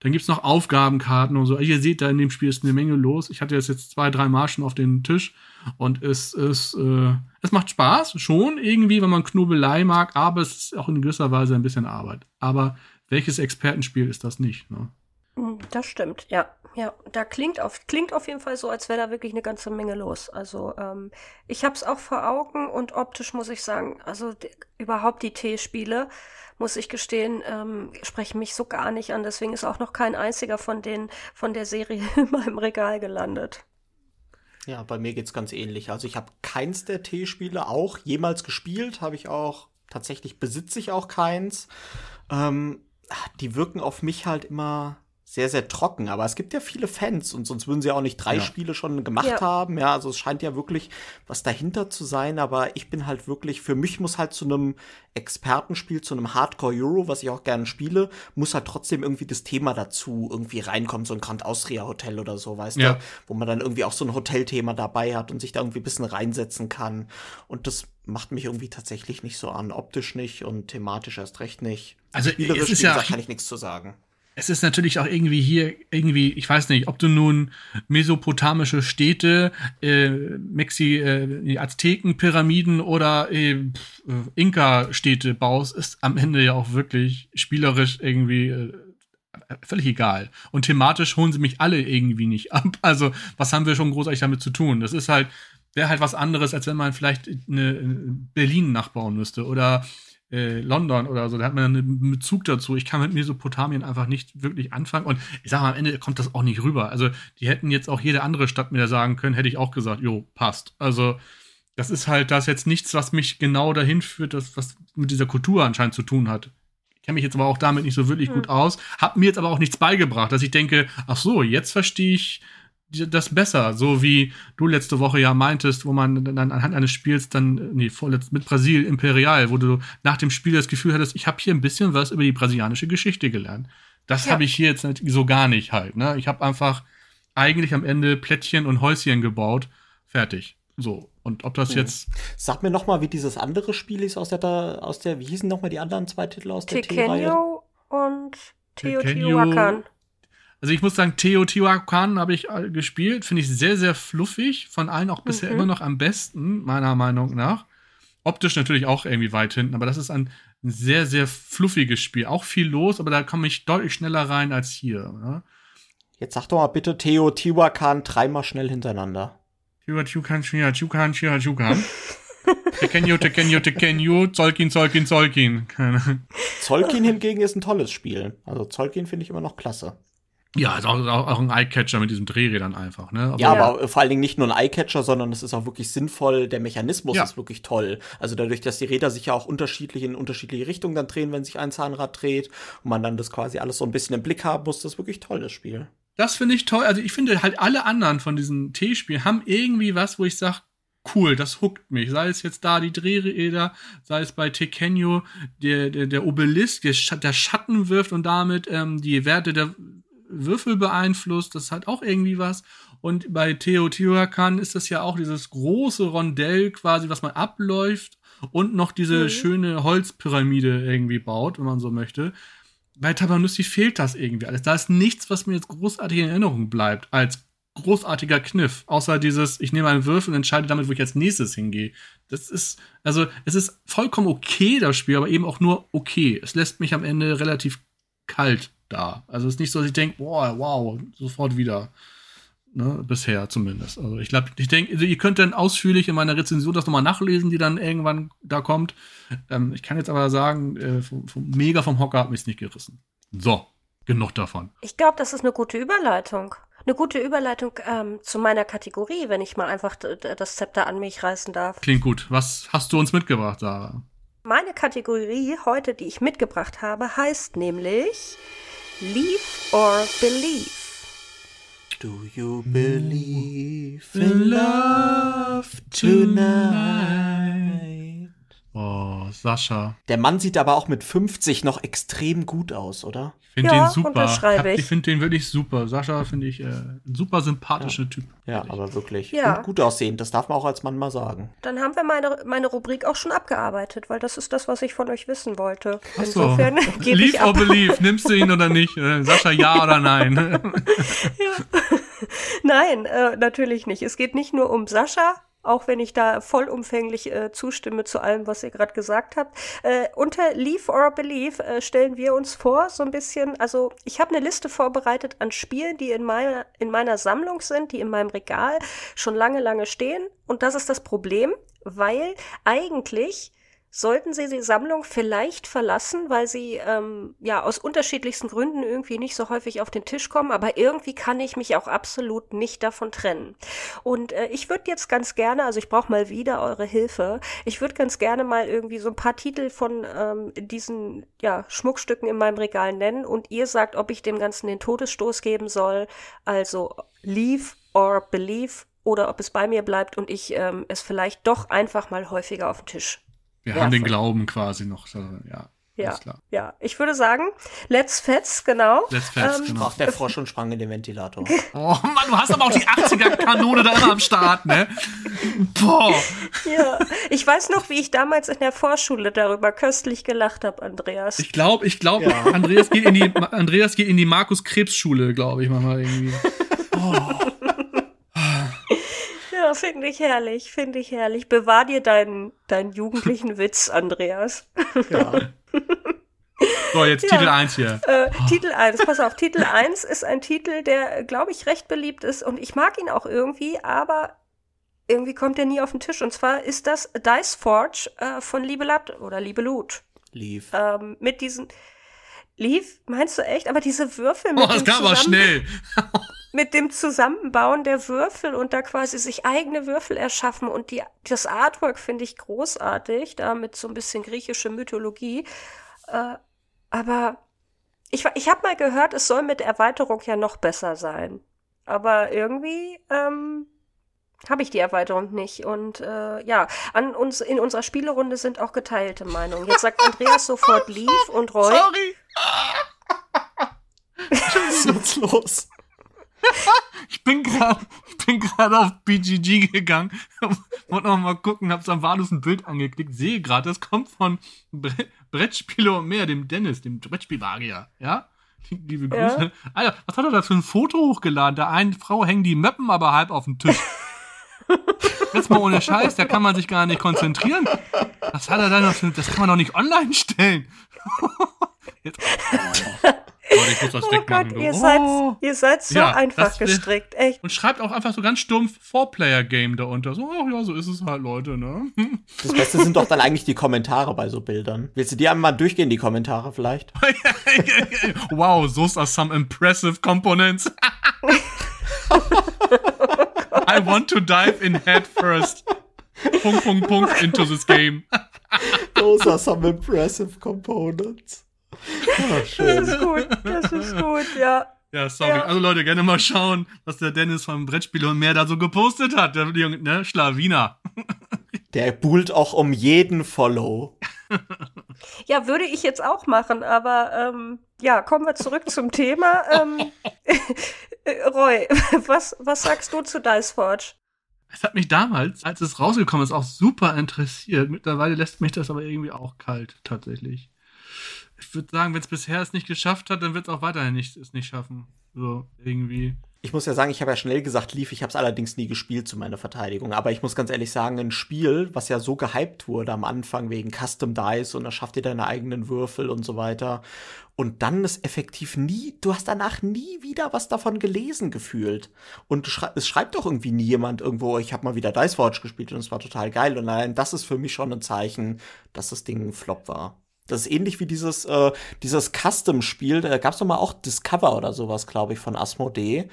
Dann gibt's noch Aufgabenkarten und so. Ihr seht, da in dem Spiel ist eine Menge los. Ich hatte jetzt, zwei, drei Marschen auf den Tisch und es ist, äh, es macht Spaß, schon irgendwie, wenn man Knobelei mag, aber es ist auch in gewisser Weise ein bisschen Arbeit. Aber welches Expertenspiel ist das nicht? Ne? Das stimmt, ja. Ja, da klingt auf, klingt auf jeden Fall so, als wäre da wirklich eine ganze Menge los. Also ähm, ich habe es auch vor Augen und optisch muss ich sagen, also überhaupt die T-Spiele, muss ich gestehen, ähm, sprechen mich so gar nicht an. Deswegen ist auch noch kein einziger von denen von der Serie (laughs) in meinem Regal gelandet. Ja, bei mir geht's ganz ähnlich. Also ich habe keins der T-Spiele auch jemals gespielt, habe ich auch tatsächlich besitze ich auch keins. Ähm, die wirken auf mich halt immer sehr, sehr trocken. Aber es gibt ja viele Fans und sonst würden sie auch nicht drei ja. Spiele schon gemacht ja. haben. Ja, also es scheint ja wirklich was dahinter zu sein. Aber ich bin halt wirklich, für mich muss halt zu einem Expertenspiel, zu einem Hardcore Euro, was ich auch gerne spiele, muss halt trotzdem irgendwie das Thema dazu irgendwie reinkommen. So ein Grand Austria Hotel oder so, weißt ja. du? Wo man dann irgendwie auch so ein Hotelthema dabei hat und sich da irgendwie ein bisschen reinsetzen kann. Und das macht mich irgendwie tatsächlich nicht so an. Optisch nicht und thematisch erst recht nicht. Also, Spielerisch, es ist ja, kann ich nichts zu sagen es ist natürlich auch irgendwie hier irgendwie, ich weiß nicht, ob du nun mesopotamische Städte, äh, Mexi, äh, Aztekenpyramiden oder äh, Inka-Städte baust, ist am Ende ja auch wirklich spielerisch irgendwie äh, völlig egal. Und thematisch holen sie mich alle irgendwie nicht (laughs) ab. Also, was haben wir schon großartig damit zu tun? Das ist halt, wäre halt was anderes, als wenn man vielleicht eine Berlin nachbauen müsste oder äh, London oder so, da hat man einen Bezug dazu. Ich kann mit Mesopotamien einfach nicht wirklich anfangen. Und ich sage mal, am Ende kommt das auch nicht rüber. Also, die hätten jetzt auch jede andere Stadt mir sagen können, hätte ich auch gesagt, jo, passt. Also, das ist halt das jetzt nichts, was mich genau dahin führt, das, was mit dieser Kultur anscheinend zu tun hat. kenne mich jetzt aber auch damit nicht so wirklich Hm. gut aus, hab mir jetzt aber auch nichts beigebracht, dass ich denke, ach so, jetzt verstehe ich das besser, so wie du letzte Woche ja meintest, wo man dann anhand eines Spiels dann, nee, vorletzt mit Brasil Imperial, wo du nach dem Spiel das Gefühl hattest, ich habe hier ein bisschen was über die brasilianische Geschichte gelernt. Das Ja. habe ich hier jetzt nicht- so gar nicht halt. Ne? Ich habe einfach eigentlich am Ende Plättchen und Häuschen gebaut, fertig. So. Und ob das Mhm. jetzt Sag mir noch mal, wie dieses andere Spiel ist aus der, aus der wie hießen noch mal die anderen zwei Titel aus der T-Reihe? Und. Teotihuacan. Also ich muss sagen, Teotihuacan habe ich äh, gespielt, finde ich sehr, sehr fluffig, von allen auch bisher Mhm. immer noch am besten, meiner Meinung nach. Optisch natürlich auch irgendwie weit hinten, aber das ist ein sehr, sehr fluffiges Spiel. Auch viel los, aber da komme ich deutlich schneller rein als hier. Ne? Jetzt sag doch mal bitte Teotihuacan dreimal schnell hintereinander. Teotihuacan, Teotihuacan, Teotihuacan. Tekenyo, Tekenyo, Tekenyo, Zolkin, Zolkin, Zolkin. Keine Zolkin hingegen ist ein tolles Spiel. Also Zolkin finde ich immer noch klasse. Ja, ist auch, auch, auch ein Eyecatcher mit diesen Drehrädern einfach, ne? Aber Ja, aber vor allen Dingen nicht nur ein Eyecatcher, sondern es ist auch wirklich sinnvoll. Der Mechanismus Ja. ist wirklich toll. Also dadurch, dass die Räder sich ja auch unterschiedlich in unterschiedliche Richtungen dann drehen, wenn sich ein Zahnrad dreht und man dann das quasi alles so ein bisschen im Blick haben muss, das ist wirklich toll, das Spiel. Das finde ich toll. Also ich finde halt alle anderen von diesen T-Spielen haben irgendwie was, wo ich sage, cool, das huckt mich. Sei es jetzt da die Drehräder, sei es bei Tekenyo der, der, der Obelisk, der, Sch der Schatten wirft und damit ähm, die Werte der Würfel beeinflusst. Das hat auch irgendwie was. Und bei Teotihuacan ist das ja auch dieses große Rondell quasi, was man abläuft und noch diese Mhm. schöne Holzpyramide irgendwie baut, wenn man so möchte. Bei Tabanussi fehlt das irgendwie alles. Da ist nichts, was mir jetzt großartig in Erinnerung bleibt, als großartiger Kniff. Außer dieses, ich nehme einen Würfel und entscheide damit, wo ich als nächstes hingehe. Das ist, also, es ist vollkommen okay, das Spiel, aber eben auch nur okay. Es lässt mich am Ende relativ kalt da. Also, es ist nicht so, dass ich denke, boah, wow, sofort wieder. Ne, bisher zumindest. Also ich glaube, ich denke, also ihr könnt dann ausführlich in meiner Rezension das nochmal nachlesen, die dann irgendwann da kommt. Ähm, ich kann jetzt aber sagen, äh, vom, vom, mega vom Hocker hat mich nicht gerissen. So, genug davon. Ich glaube, das ist eine gute Überleitung. Eine gute Überleitung ähm, zu meiner Kategorie, wenn ich mal einfach das Zepter an mich reißen darf. Klingt gut. Was hast du uns mitgebracht, Sarah? Meine Kategorie heute, die ich mitgebracht habe, heißt nämlich Leave or Believe. Do you believe in love tonight? Oh, Sascha. Der Mann sieht aber auch mit 50 noch extrem gut aus, oder? Ich finde Ja, den super. unterschreibe Hab- ich. finde den wirklich super. Sascha finde ich äh, ein super sympathischer Typ. Ja, aber wirklich. Ja. Und gut aussehend, das darf man auch als Mann mal sagen. Dann haben wir meine, meine Rubrik auch schon abgearbeitet, weil das ist das, was ich von euch wissen wollte. Ach so. Insofern (laughs) gebe Leave ich or ab. believe. Nimmst du ihn oder nicht? Äh, Sascha, ja oder nein? (laughs) (laughs) Nein, äh, natürlich nicht. Es geht nicht nur um Sascha, auch wenn ich da vollumfänglich äh, zustimme zu allem, was ihr gerade gesagt habt. Äh, unter Leave or Believe äh, stellen wir uns vor, so ein bisschen, also ich habe eine Liste vorbereitet an Spielen, die in meiner, in meiner Sammlung sind, die in meinem Regal schon lange, lange stehen. Und das ist das Problem, weil eigentlich sollten sie die Sammlung vielleicht verlassen, weil sie ähm, ja aus unterschiedlichsten Gründen irgendwie nicht so häufig auf den Tisch kommen, aber irgendwie kann ich mich auch absolut nicht davon trennen. Und äh, ich würde jetzt ganz gerne, also ich brauche mal wieder eure Hilfe, ich würde ganz gerne mal irgendwie so ein paar Titel von ähm, diesen ja, Schmuckstücken in meinem Regal nennen und ihr sagt, ob ich dem Ganzen den Todesstoß geben soll, also leave or believe oder ob es bei mir bleibt und ich ähm, es vielleicht doch einfach mal häufiger auf den Tisch Wir Ja, haben den. Glauben quasi noch. So, Ja, Ja, ja. Ich würde sagen, let's fetz, genau. Let's fest, Ähm, genau. Sprach der Frosch und sprang in den Ventilator. (laughs) Oh Mann, du hast aber auch die 80er-Kanone da immer am Start, ne? Boah. Ja, ich weiß noch, wie ich damals in der Vorschule darüber köstlich gelacht habe, Andreas. Ich glaube, ich glaube, Ja. Andreas geht in die Andreas geht in die Markus Krebs Schule, glaube ich, manchmal irgendwie. (laughs) Ja, (laughs) finde ich herrlich, finde ich herrlich. Bewahr dir deinen, deinen jugendlichen (laughs) Witz, Andreas. Ja. (laughs) So, jetzt Ja. Titel 1 hier. Äh, Titel 1, pass auf, Titel 1 ist ein Titel, der, glaube ich, recht beliebt ist und ich mag ihn auch irgendwie, aber irgendwie kommt er nie auf den Tisch. Und zwar ist das Dice Forge äh, von Liebe Latt oder Liebe. Lief. Ähm, mit diesen. Lief, meinst du echt? Aber diese Würfel mit Oh, das kam aber schnell. Mit dem Zusammenbauen der Würfel und da quasi sich eigene Würfel erschaffen und die, das Artwork finde ich großartig, da mit so ein bisschen griechische Mythologie. Äh, aber ich, ich habe mal gehört, es soll mit Erweiterung ja noch besser sein. Aber irgendwie ähm, habe ich die Erweiterung nicht. Und äh, ja, an uns in unserer Spielerunde sind auch geteilte Meinungen. Jetzt sagt Andreas sofort Leaf und Roy. Sorry. (laughs) Was ist jetzt los? (laughs) Ich bin gerade, ich bin gerade auf BGG gegangen, (laughs) wollte noch mal gucken, hab am Vadus ein Bild angeklickt, sehe gerade, das kommt von Bre Brettspiele und mehr, dem Dennis, dem Brettspielmagier, ja? Liebe Grüße. Ja. Alter, was hat er da für ein Foto hochgeladen? Da eine Frau hängen die Möppen aber halb auf dem Tisch. (laughs) Jetzt mal ohne Scheiß, da kann man sich gar nicht konzentrieren. Was hat er da noch für, das kann man doch nicht online stellen. Jetzt, oh. Gott, ich muss das oh wegmachen. Gott, ihr, seid, ihr seid so Ja, einfach gestrickt, echt. Und schreibt auch einfach so ganz stumpf Four-Player-Game da unter. So, ach ja, so ist es halt, Leute, ne? (laughs) Das Beste sind doch dann eigentlich die Kommentare bei so Bildern. Willst du die einmal durchgehen, die Kommentare vielleicht? (laughs) wow, those are some impressive components. (laughs) I want to dive in head first. Punkt, Punkt, Punkt into this game. Those are some impressive components. Ah, Das schön. ist gut, das ist gut, ja. Ja, sorry. Ja. Also Leute, gerne mal schauen, was der Dennis vom Brettspiel und mehr da so gepostet hat. Der Junge, ne? Schlawiner. (laughs) Der buhlt auch um jeden Follow. Ja, würde ich jetzt auch machen, aber ähm, ja, kommen wir zurück zum Thema. Ähm, äh, (laughs) Roy, was, was sagst du zu Dice Forge? Es hat mich damals, als es rausgekommen ist, auch super interessiert. Mittlerweile lässt mich das aber irgendwie auch kalt, tatsächlich. Ich würde sagen, wenn es bisher es nicht geschafft hat, dann wird es auch weiterhin nicht, es nicht schaffen. So, irgendwie. Ich muss ja sagen, ich habe ja schnell gesagt, lief. Ich habe es allerdings nie gespielt zu meiner Verteidigung. Aber ich muss ganz ehrlich sagen, ein Spiel, was ja so gehypt wurde am Anfang wegen Custom Dice und da schafft ihr deine eigenen Würfel und so weiter. Und dann ist effektiv nie, du hast danach nie wieder was davon gelesen gefühlt. Und schrei es schreibt doch irgendwie nie jemand irgendwo, ich habe mal wieder Dice Forge gespielt und es war total geil. Und allein das ist für mich schon ein Zeichen, dass das Ding ein Flop war. Das ist ähnlich wie dieses, äh, dieses Custom-Spiel, da gab es doch mal auch Discover oder sowas, glaube ich, von Asmodee,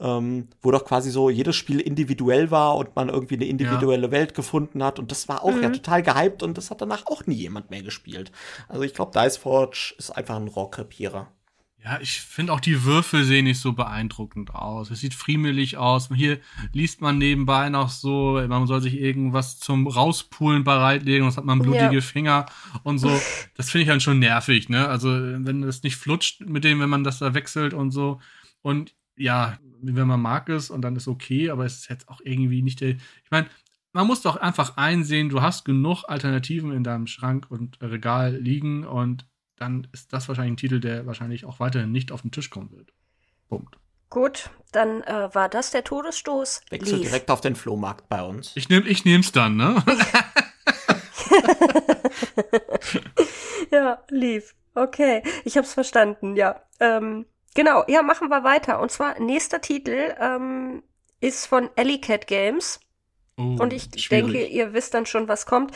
ähm, wo doch quasi so jedes Spiel individuell war und man irgendwie eine individuelle Welt gefunden hat. Und das war auch ja total gehypt und das hat danach auch nie jemand mehr gespielt. Also ich glaube, Dice Forge ist einfach ein Rohrkrepierer. Ja, ich finde auch die Würfel sehen nicht so beeindruckend aus. Es sieht friemelig aus. Hier liest man nebenbei noch so, man soll sich irgendwas zum Rauspulen bereitlegen, sonst hat man blutige Ja. Finger und so. Das finde ich dann schon nervig, ne? Also, wenn es nicht flutscht mit dem, wenn man das da wechselt und so. Und ja, wenn man mag es und dann ist okay, aber es ist jetzt auch irgendwie nicht der. Ich meine, man muss doch einfach einsehen, du hast genug Alternativen in deinem Schrank und Regal liegen und dann ist das wahrscheinlich ein Titel, der wahrscheinlich auch weiterhin nicht auf den Tisch kommen wird. Punkt. Gut, dann äh, war das der Todesstoß. Wechselt Lief. direkt auf den Flohmarkt bei uns. Ich nehm, ich nehm's dann, ne? (laughs) Ja, lief. Okay, ich hab's verstanden, ja. Ähm, genau, ja, machen wir weiter. Und zwar, nächster Titel ähm, ist von Alley Cat Games. Oh, Und ich schwierig. denke, ihr wisst dann schon, was kommt.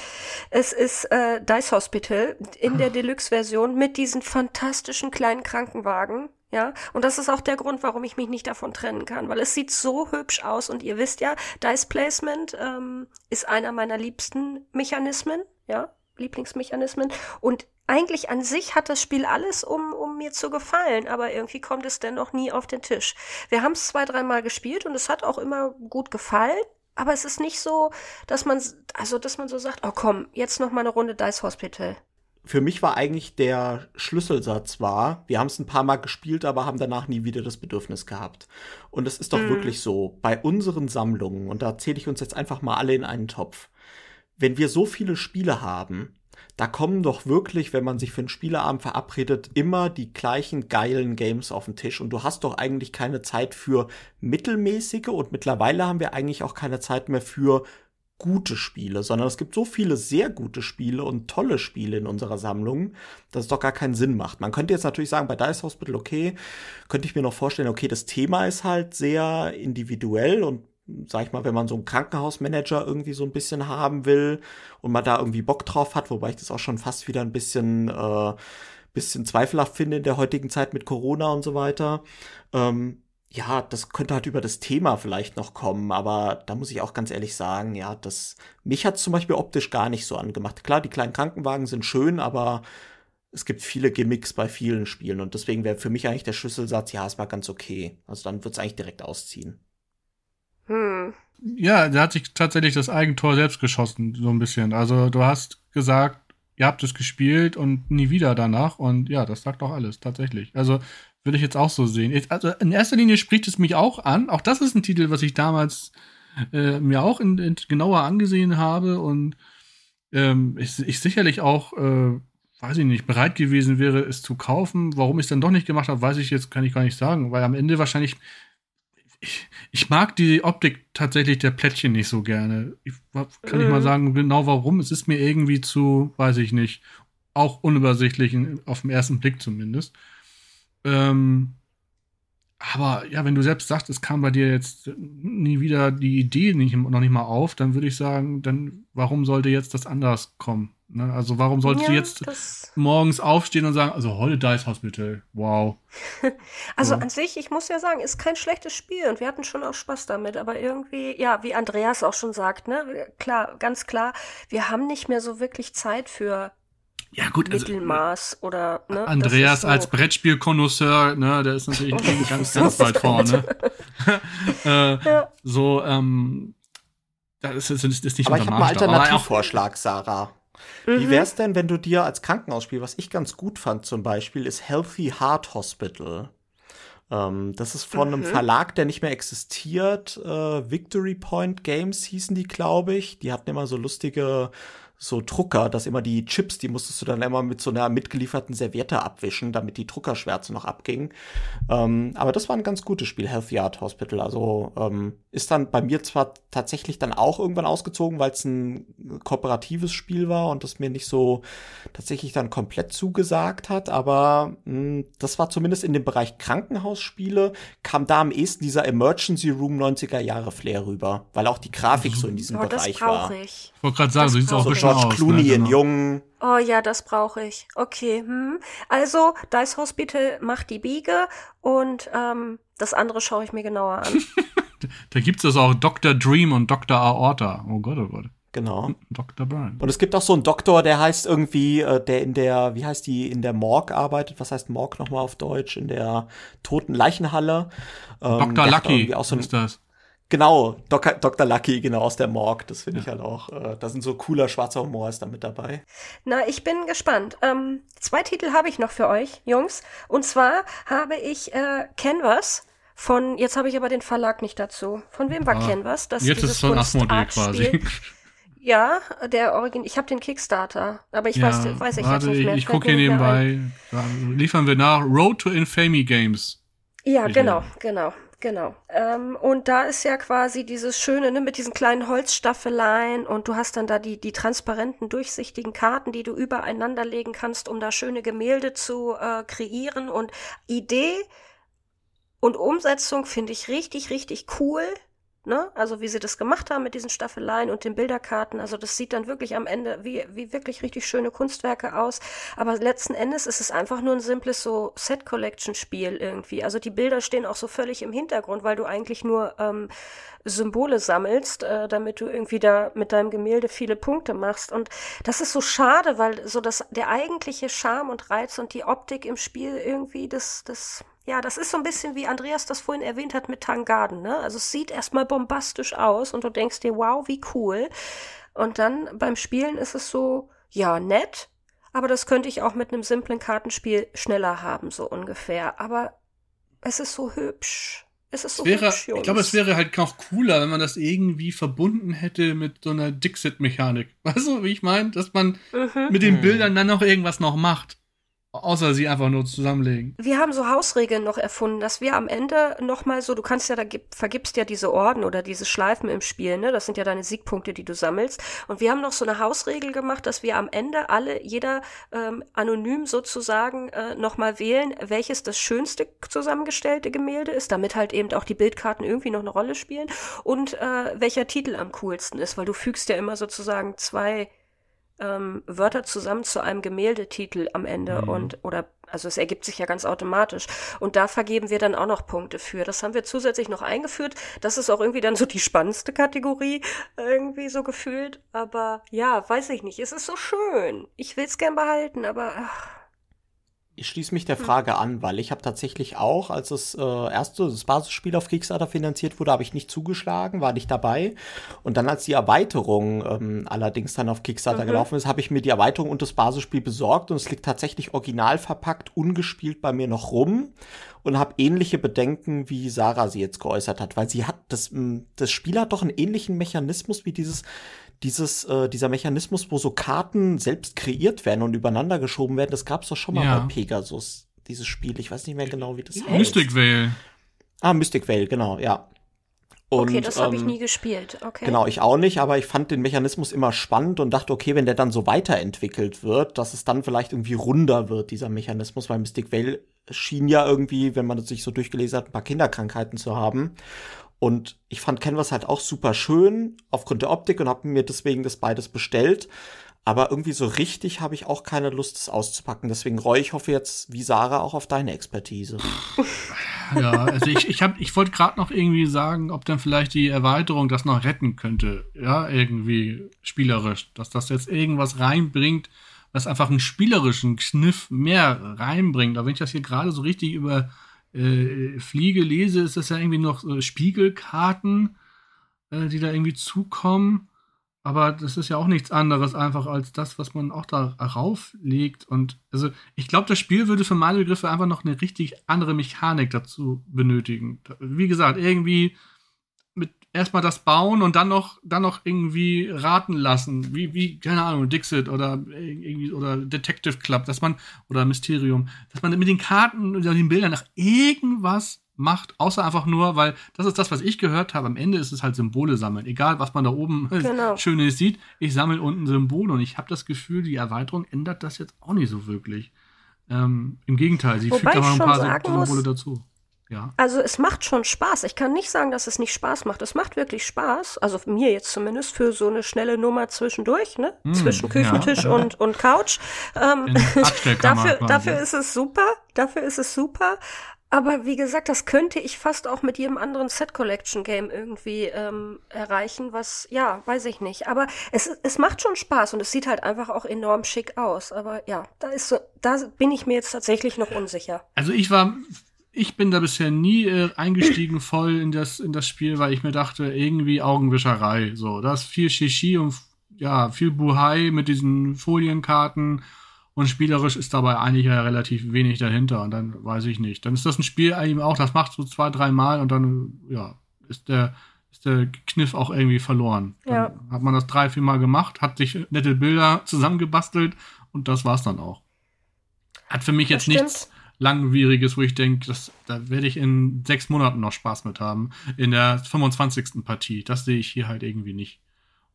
Es ist äh, Dice Hospital in der Deluxe-Version mit diesen fantastischen kleinen Krankenwagen. Ja, und das ist auch der Grund, warum ich mich nicht davon trennen kann, weil es sieht so hübsch aus und ihr wisst ja, Dice Placement ähm, ist einer meiner liebsten Mechanismen, ja, Lieblingsmechanismen und eigentlich an sich hat das Spiel alles, um, um mir zu gefallen, aber irgendwie kommt es dennoch nie auf den Tisch. Wir haben es zwei, dreimal gespielt und es hat auch immer gut gefallen, aber es ist nicht so, dass man, also, dass man so sagt, oh komm, jetzt noch mal eine Runde Dice Hospital. Für mich war eigentlich der Schlüsselsatz war, wir haben es ein paar Mal gespielt, aber haben danach nie wieder das Bedürfnis gehabt. Und es ist doch wirklich so, bei unseren Sammlungen, und da zähle ich uns jetzt einfach mal alle in einen Topf, wenn wir so viele Spiele haben, da kommen doch wirklich, wenn man sich für einen Spieleabend verabredet, immer die gleichen geilen Games auf den Tisch. Und du hast doch eigentlich keine Zeit für mittelmäßige und mittlerweile haben wir eigentlich auch keine Zeit mehr für gute Spiele, sondern es gibt so viele sehr gute Spiele und tolle Spiele in unserer Sammlung, dass es doch gar keinen Sinn macht. Man könnte jetzt natürlich sagen, bei Dice Hospital, okay, könnte ich mir noch vorstellen, okay, das Thema ist halt sehr individuell und sag ich mal, wenn man so einen Krankenhausmanager irgendwie so ein bisschen haben will und man da irgendwie Bock drauf hat, wobei ich das auch schon fast wieder ein bisschen, äh, bisschen zweifelhaft finde in der heutigen Zeit mit Corona und so weiter. Ähm, ja, das könnte halt über das Thema vielleicht noch kommen, aber da muss ich auch ganz ehrlich sagen, ja, das, mich hat zum Beispiel optisch gar nicht so angemacht. Klar, die kleinen Krankenwagen sind schön, aber es gibt viele Gimmicks bei vielen Spielen und deswegen wäre für mich eigentlich der Schlüsselsatz, ja, es war ganz okay. Also dann wird es eigentlich direkt ausziehen. Hm. Ja, der hat sich tatsächlich das Eigentor selbst geschossen, so ein bisschen. Also du hast gesagt, ihr habt es gespielt und nie wieder danach und ja, das sagt doch alles, tatsächlich. Also würde ich jetzt auch so sehen. Also in erster Linie spricht es mich auch an. Auch das ist ein Titel, was ich damals äh, mir auch in, in genauer angesehen habe und ähm, ich, ich sicherlich auch äh, weiß ich nicht, bereit gewesen wäre, es zu kaufen. Warum ich es dann doch nicht gemacht habe, weiß ich jetzt, kann ich gar nicht sagen, weil am Ende wahrscheinlich. Ich, ich mag die Optik tatsächlich der Plättchen nicht so gerne. Ich, kann mhm. ich mal mhm. sagen, genau warum. Es ist mir irgendwie zu, weiß ich nicht, auch unübersichtlich, auf den ersten Blick zumindest. Ähm, aber ja, wenn du selbst sagst, es kam bei dir jetzt nie wieder die Idee nicht, noch nicht mal auf, dann würde ich sagen, dann warum sollte jetzt das anders kommen? Ne? Also warum sollst ja, du jetzt morgens aufstehen und sagen, also heute Dice Hospital, wow. (laughs) also so. an sich, ich muss ja sagen, ist kein schlechtes Spiel und wir hatten schon auch Spaß damit, aber irgendwie, ja, wie Andreas auch schon sagt, ne, klar, ganz klar, wir haben nicht mehr so wirklich Zeit für ja, gut, also, Mittelmaß also, oder ne, Andreas so. als Brettspielkonnoisseur, ne, der ist natürlich (laughs) ganz, ganz weit vorne. (laughs) äh, ja. So, ähm, das ist, das ist nicht Aber ich habe einen Alternativvorschlag, Sarah. Mhm. Wie wär's denn, wenn du dir als Krankenhausspiel, was ich ganz gut fand zum Beispiel, ist Healthy Heart Hospital. Ähm, das ist von mhm. einem Verlag, der nicht mehr existiert. Äh, Victory Point Games hießen die, glaube ich. Die hatten immer so lustige so Drucker, dass immer die Chips, die musstest du dann immer mit so einer mitgelieferten Serviette abwischen, damit die Druckerschwärze noch abging. Ähm, aber das war ein ganz gutes Spiel, Healthy Art Hospital. Also ähm, ist dann bei mir zwar tatsächlich dann auch irgendwann ausgezogen, weil es ein kooperatives Spiel war und das mir nicht so tatsächlich dann komplett zugesagt hat, aber mh, hm, das war zumindest in dem Bereich Krankenhausspiele, kam da am ehesten dieser Emergency Room 90er Jahre Flair rüber, weil auch die Grafik so in diesem oh, Bereich war. Ich. ich wollte gerade sagen, das sieht auch so George aus, Clooney ne? in genau. Jungen. Oh ja, das brauche ich. Okay. Hm. Also, Dice Hospital macht die Biege und ähm, das andere schaue ich mir genauer an. (laughs) da gibt es auch Dr. Dream und Dr. Aorta. Oh Gott, oh Gott. Genau. Dr. Burn. Und es gibt auch so einen Doktor, der heißt irgendwie, äh, der in der, wie heißt die, in der Morgue arbeitet. Was heißt Morgue nochmal auf Deutsch? In der toten Leichenhalle. Ähm, Dr. Lucky auch so ein, ist das. Genau, Dok Dr. Lucky, genau aus der Morgue. Das finde ja. ich halt auch. Äh, da sind so cooler schwarzer Humor ist da mit dabei. Na, ich bin gespannt. Ähm, zwei Titel habe ich noch für euch, Jungs. Und zwar habe ich äh, Canvas von, jetzt habe ich aber den Verlag nicht dazu. Von wem war ah, Canvas? Das jetzt ist es von Asmodee quasi. (laughs) Ja, der Origin. Ich habe den Kickstarter, aber ich ja, weiß, weiß ich warte, jetzt nicht mehr. Ich, ich gucke hier nebenbei. Liefern wir nach Road to Infamy Games. Ja, genau, genau. Genau. Ähm, und da ist ja quasi dieses Schöne, ne, mit diesen kleinen Holzstaffeleien und du hast dann da die, die transparenten, durchsichtigen Karten, die du übereinander legen kannst, um da schöne Gemälde zu äh, kreieren. Und Idee und Umsetzung finde ich richtig, richtig cool. Ne? Also wie sie das gemacht haben mit diesen Staffeleien und den Bilderkarten. Also das sieht dann wirklich am Ende wie, wie wirklich richtig schöne Kunstwerke aus. Aber letzten Endes ist es einfach nur ein simples so Set-Collection-Spiel irgendwie. Also die Bilder stehen auch so völlig im Hintergrund, weil du eigentlich nur ähm, Symbole sammelst, äh, damit du irgendwie da mit deinem Gemälde viele Punkte machst. Und das ist so schade, weil so das der eigentliche Charme und Reiz und die Optik im Spiel irgendwie das, das ja, das ist so ein bisschen wie Andreas das vorhin erwähnt hat mit Tangarden, ne? Also es sieht erstmal bombastisch aus und du denkst dir, wow, wie cool. Und dann beim Spielen ist es so, ja, nett, aber das könnte ich auch mit einem simplen Kartenspiel schneller haben, so ungefähr. Aber es ist so hübsch. Es ist so wäre, hübsch, Jungs. Ich glaube, es wäre halt auch cooler, wenn man das irgendwie verbunden hätte mit so einer Dixit-Mechanik. (laughs) Weißt du, wie ich meine? Dass man mhm. mit den Bildern dann noch irgendwas noch macht. Außer sie einfach nur zusammenlegen. Wir haben so Hausregeln noch erfunden, dass wir am Ende nochmal so, du kannst ja, da gib, vergibst ja diese Orden oder diese Schleifen im Spiel, ne? Das sind ja deine Siegpunkte, die du sammelst. Und wir haben noch so eine Hausregel gemacht, dass wir am Ende alle, jeder ähm, anonym sozusagen äh, nochmal wählen, welches das schönste zusammengestellte Gemälde ist, damit halt eben auch die Bildkarten irgendwie noch eine Rolle spielen und äh, welcher Titel am coolsten ist, weil du fügst ja immer sozusagen zwei ähm, Wörter zusammen zu einem Gemäldetitel am Ende mhm. und oder also es ergibt sich ja ganz automatisch und da vergeben wir dann auch noch Punkte für. Das haben wir zusätzlich noch eingeführt. Das ist auch irgendwie dann so die spannendste Kategorie irgendwie so gefühlt. Aber ja, weiß ich nicht. Es ist so schön. Ich will es gern behalten, aber ach, Ich schließe mich der Frage an, weil ich habe tatsächlich auch, als das äh, erste, das Basisspiel auf Kickstarter finanziert wurde, habe ich nicht zugeschlagen, war nicht dabei. Und dann, als die Erweiterung ähm, allerdings dann auf Kickstarter mhm. gelaufen ist, habe ich mir die Erweiterung und das Basisspiel besorgt und es liegt tatsächlich original verpackt, ungespielt bei mir noch rum und habe ähnliche Bedenken, wie Sarah sie jetzt geäußert hat, weil sie hat, das, das Spiel hat doch einen ähnlichen Mechanismus wie dieses dieses, äh, dieser Mechanismus, wo so Karten selbst kreiert werden und übereinander geschoben werden, das gab es doch schon mal ja. bei Pegasus, dieses Spiel. Ich weiß nicht mehr genau, wie das heißt. Mystic Vale. Ah, Mystic Vale, genau, ja. Und, okay, das habe ähm, ich nie gespielt. Okay. Genau, ich auch nicht, aber ich fand den Mechanismus immer spannend und dachte, okay, wenn der dann so weiterentwickelt wird, dass es dann vielleicht irgendwie runder wird, dieser Mechanismus, weil Mystic Vale schien ja irgendwie, wenn man sich so durchgelesen hat, ein paar Kinderkrankheiten zu haben. Und ich fand Canvas halt auch super schön aufgrund der Optik und habe mir deswegen das beides bestellt. Aber irgendwie so richtig habe ich auch keine Lust, das auszupacken. Deswegen Roy, ich hoffe jetzt, wie Sarah, auch auf deine Expertise. (laughs) Ja, also ich, ich, ich wollte gerade noch irgendwie sagen, ob dann vielleicht die Erweiterung das noch retten könnte. Ja, irgendwie spielerisch. Dass das jetzt irgendwas reinbringt, was einfach einen spielerischen Kniff mehr reinbringt. Aber wenn ich das hier gerade so richtig über äh, Fliege lese, ist das ja irgendwie noch äh, Spiegelkarten, äh, die da irgendwie zukommen. Aber das ist ja auch nichts anderes einfach als das, was man auch da rauflegt. Und also ich glaube, das Spiel würde für meine Begriffe einfach noch eine richtig andere Mechanik dazu benötigen. Wie gesagt, irgendwie erstmal das bauen und dann noch, dann noch irgendwie raten lassen, wie, wie, keine Ahnung, Dixit oder irgendwie, oder Detective Club, dass man, oder Mysterium, dass man mit den Karten oder den Bildern nach irgendwas macht, außer einfach nur, weil das ist das, was ich gehört habe. Am Ende ist es halt Symbole sammeln. Egal, was man da oben (laughs) genau. Schönes sieht, ich sammle unten Symbole und ich habe das Gefühl, die Erweiterung ändert das jetzt auch nicht so wirklich. Ähm, Im Gegenteil, sie Wobei fügt aber ein paar Symbole dazu. Ja. Also es macht schon Spaß. Ich kann nicht sagen, dass es nicht Spaß macht. Es macht wirklich Spaß. Also mir jetzt zumindest für so eine schnelle Nummer zwischendurch, ne? Mm, Zwischen Küchentisch ja. und, und Couch. Ähm, (laughs) dafür, dafür ist es super. Dafür ist es super. Aber wie gesagt, das könnte ich fast auch mit jedem anderen Set Collection Game irgendwie ähm, erreichen, was, ja, weiß ich nicht. Aber es, es macht schon Spaß und es sieht halt einfach auch enorm schick aus. Aber ja, da ist so, da bin ich mir jetzt tatsächlich noch unsicher. Also ich war ich bin da bisher nie äh, eingestiegen voll in das, in das Spiel, weil ich mir dachte, irgendwie Augenwischerei. So, da ist viel Shishi und ja, viel Buhai mit diesen Folienkarten und spielerisch ist dabei eigentlich ja relativ wenig dahinter und dann weiß ich nicht. Dann ist das ein Spiel eben auch, das macht so zwei, drei Mal und dann, ja, ist der, ist der Kniff auch irgendwie verloren. Ja. Dann hat man das drei, vier Mal gemacht, hat sich nette Bilder zusammengebastelt und das war's dann auch. Hat für mich jetzt nichts Langwieriges, wo ich denke, da werde ich in sechs Monaten noch Spaß mit haben. In der 25. Partie. Das sehe ich hier halt irgendwie nicht.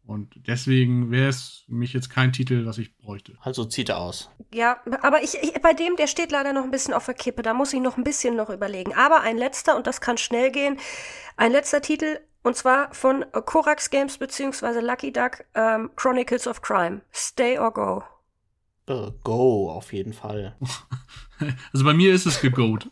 Und deswegen wäre es für mich jetzt kein Titel, was ich bräuchte. Also zieht er aus. Ja, aber ich, ich, bei dem, der steht leider noch ein bisschen auf der Kippe. Da muss ich noch ein bisschen noch überlegen. Aber ein letzter, und das kann schnell gehen, ein letzter Titel, und zwar von Korax Games beziehungsweise Lucky Duck, ähm, Chronicles of Crime. Stay or Go. Uh, go, auf jeden Fall. (laughs) Also bei mir ist es gegoat.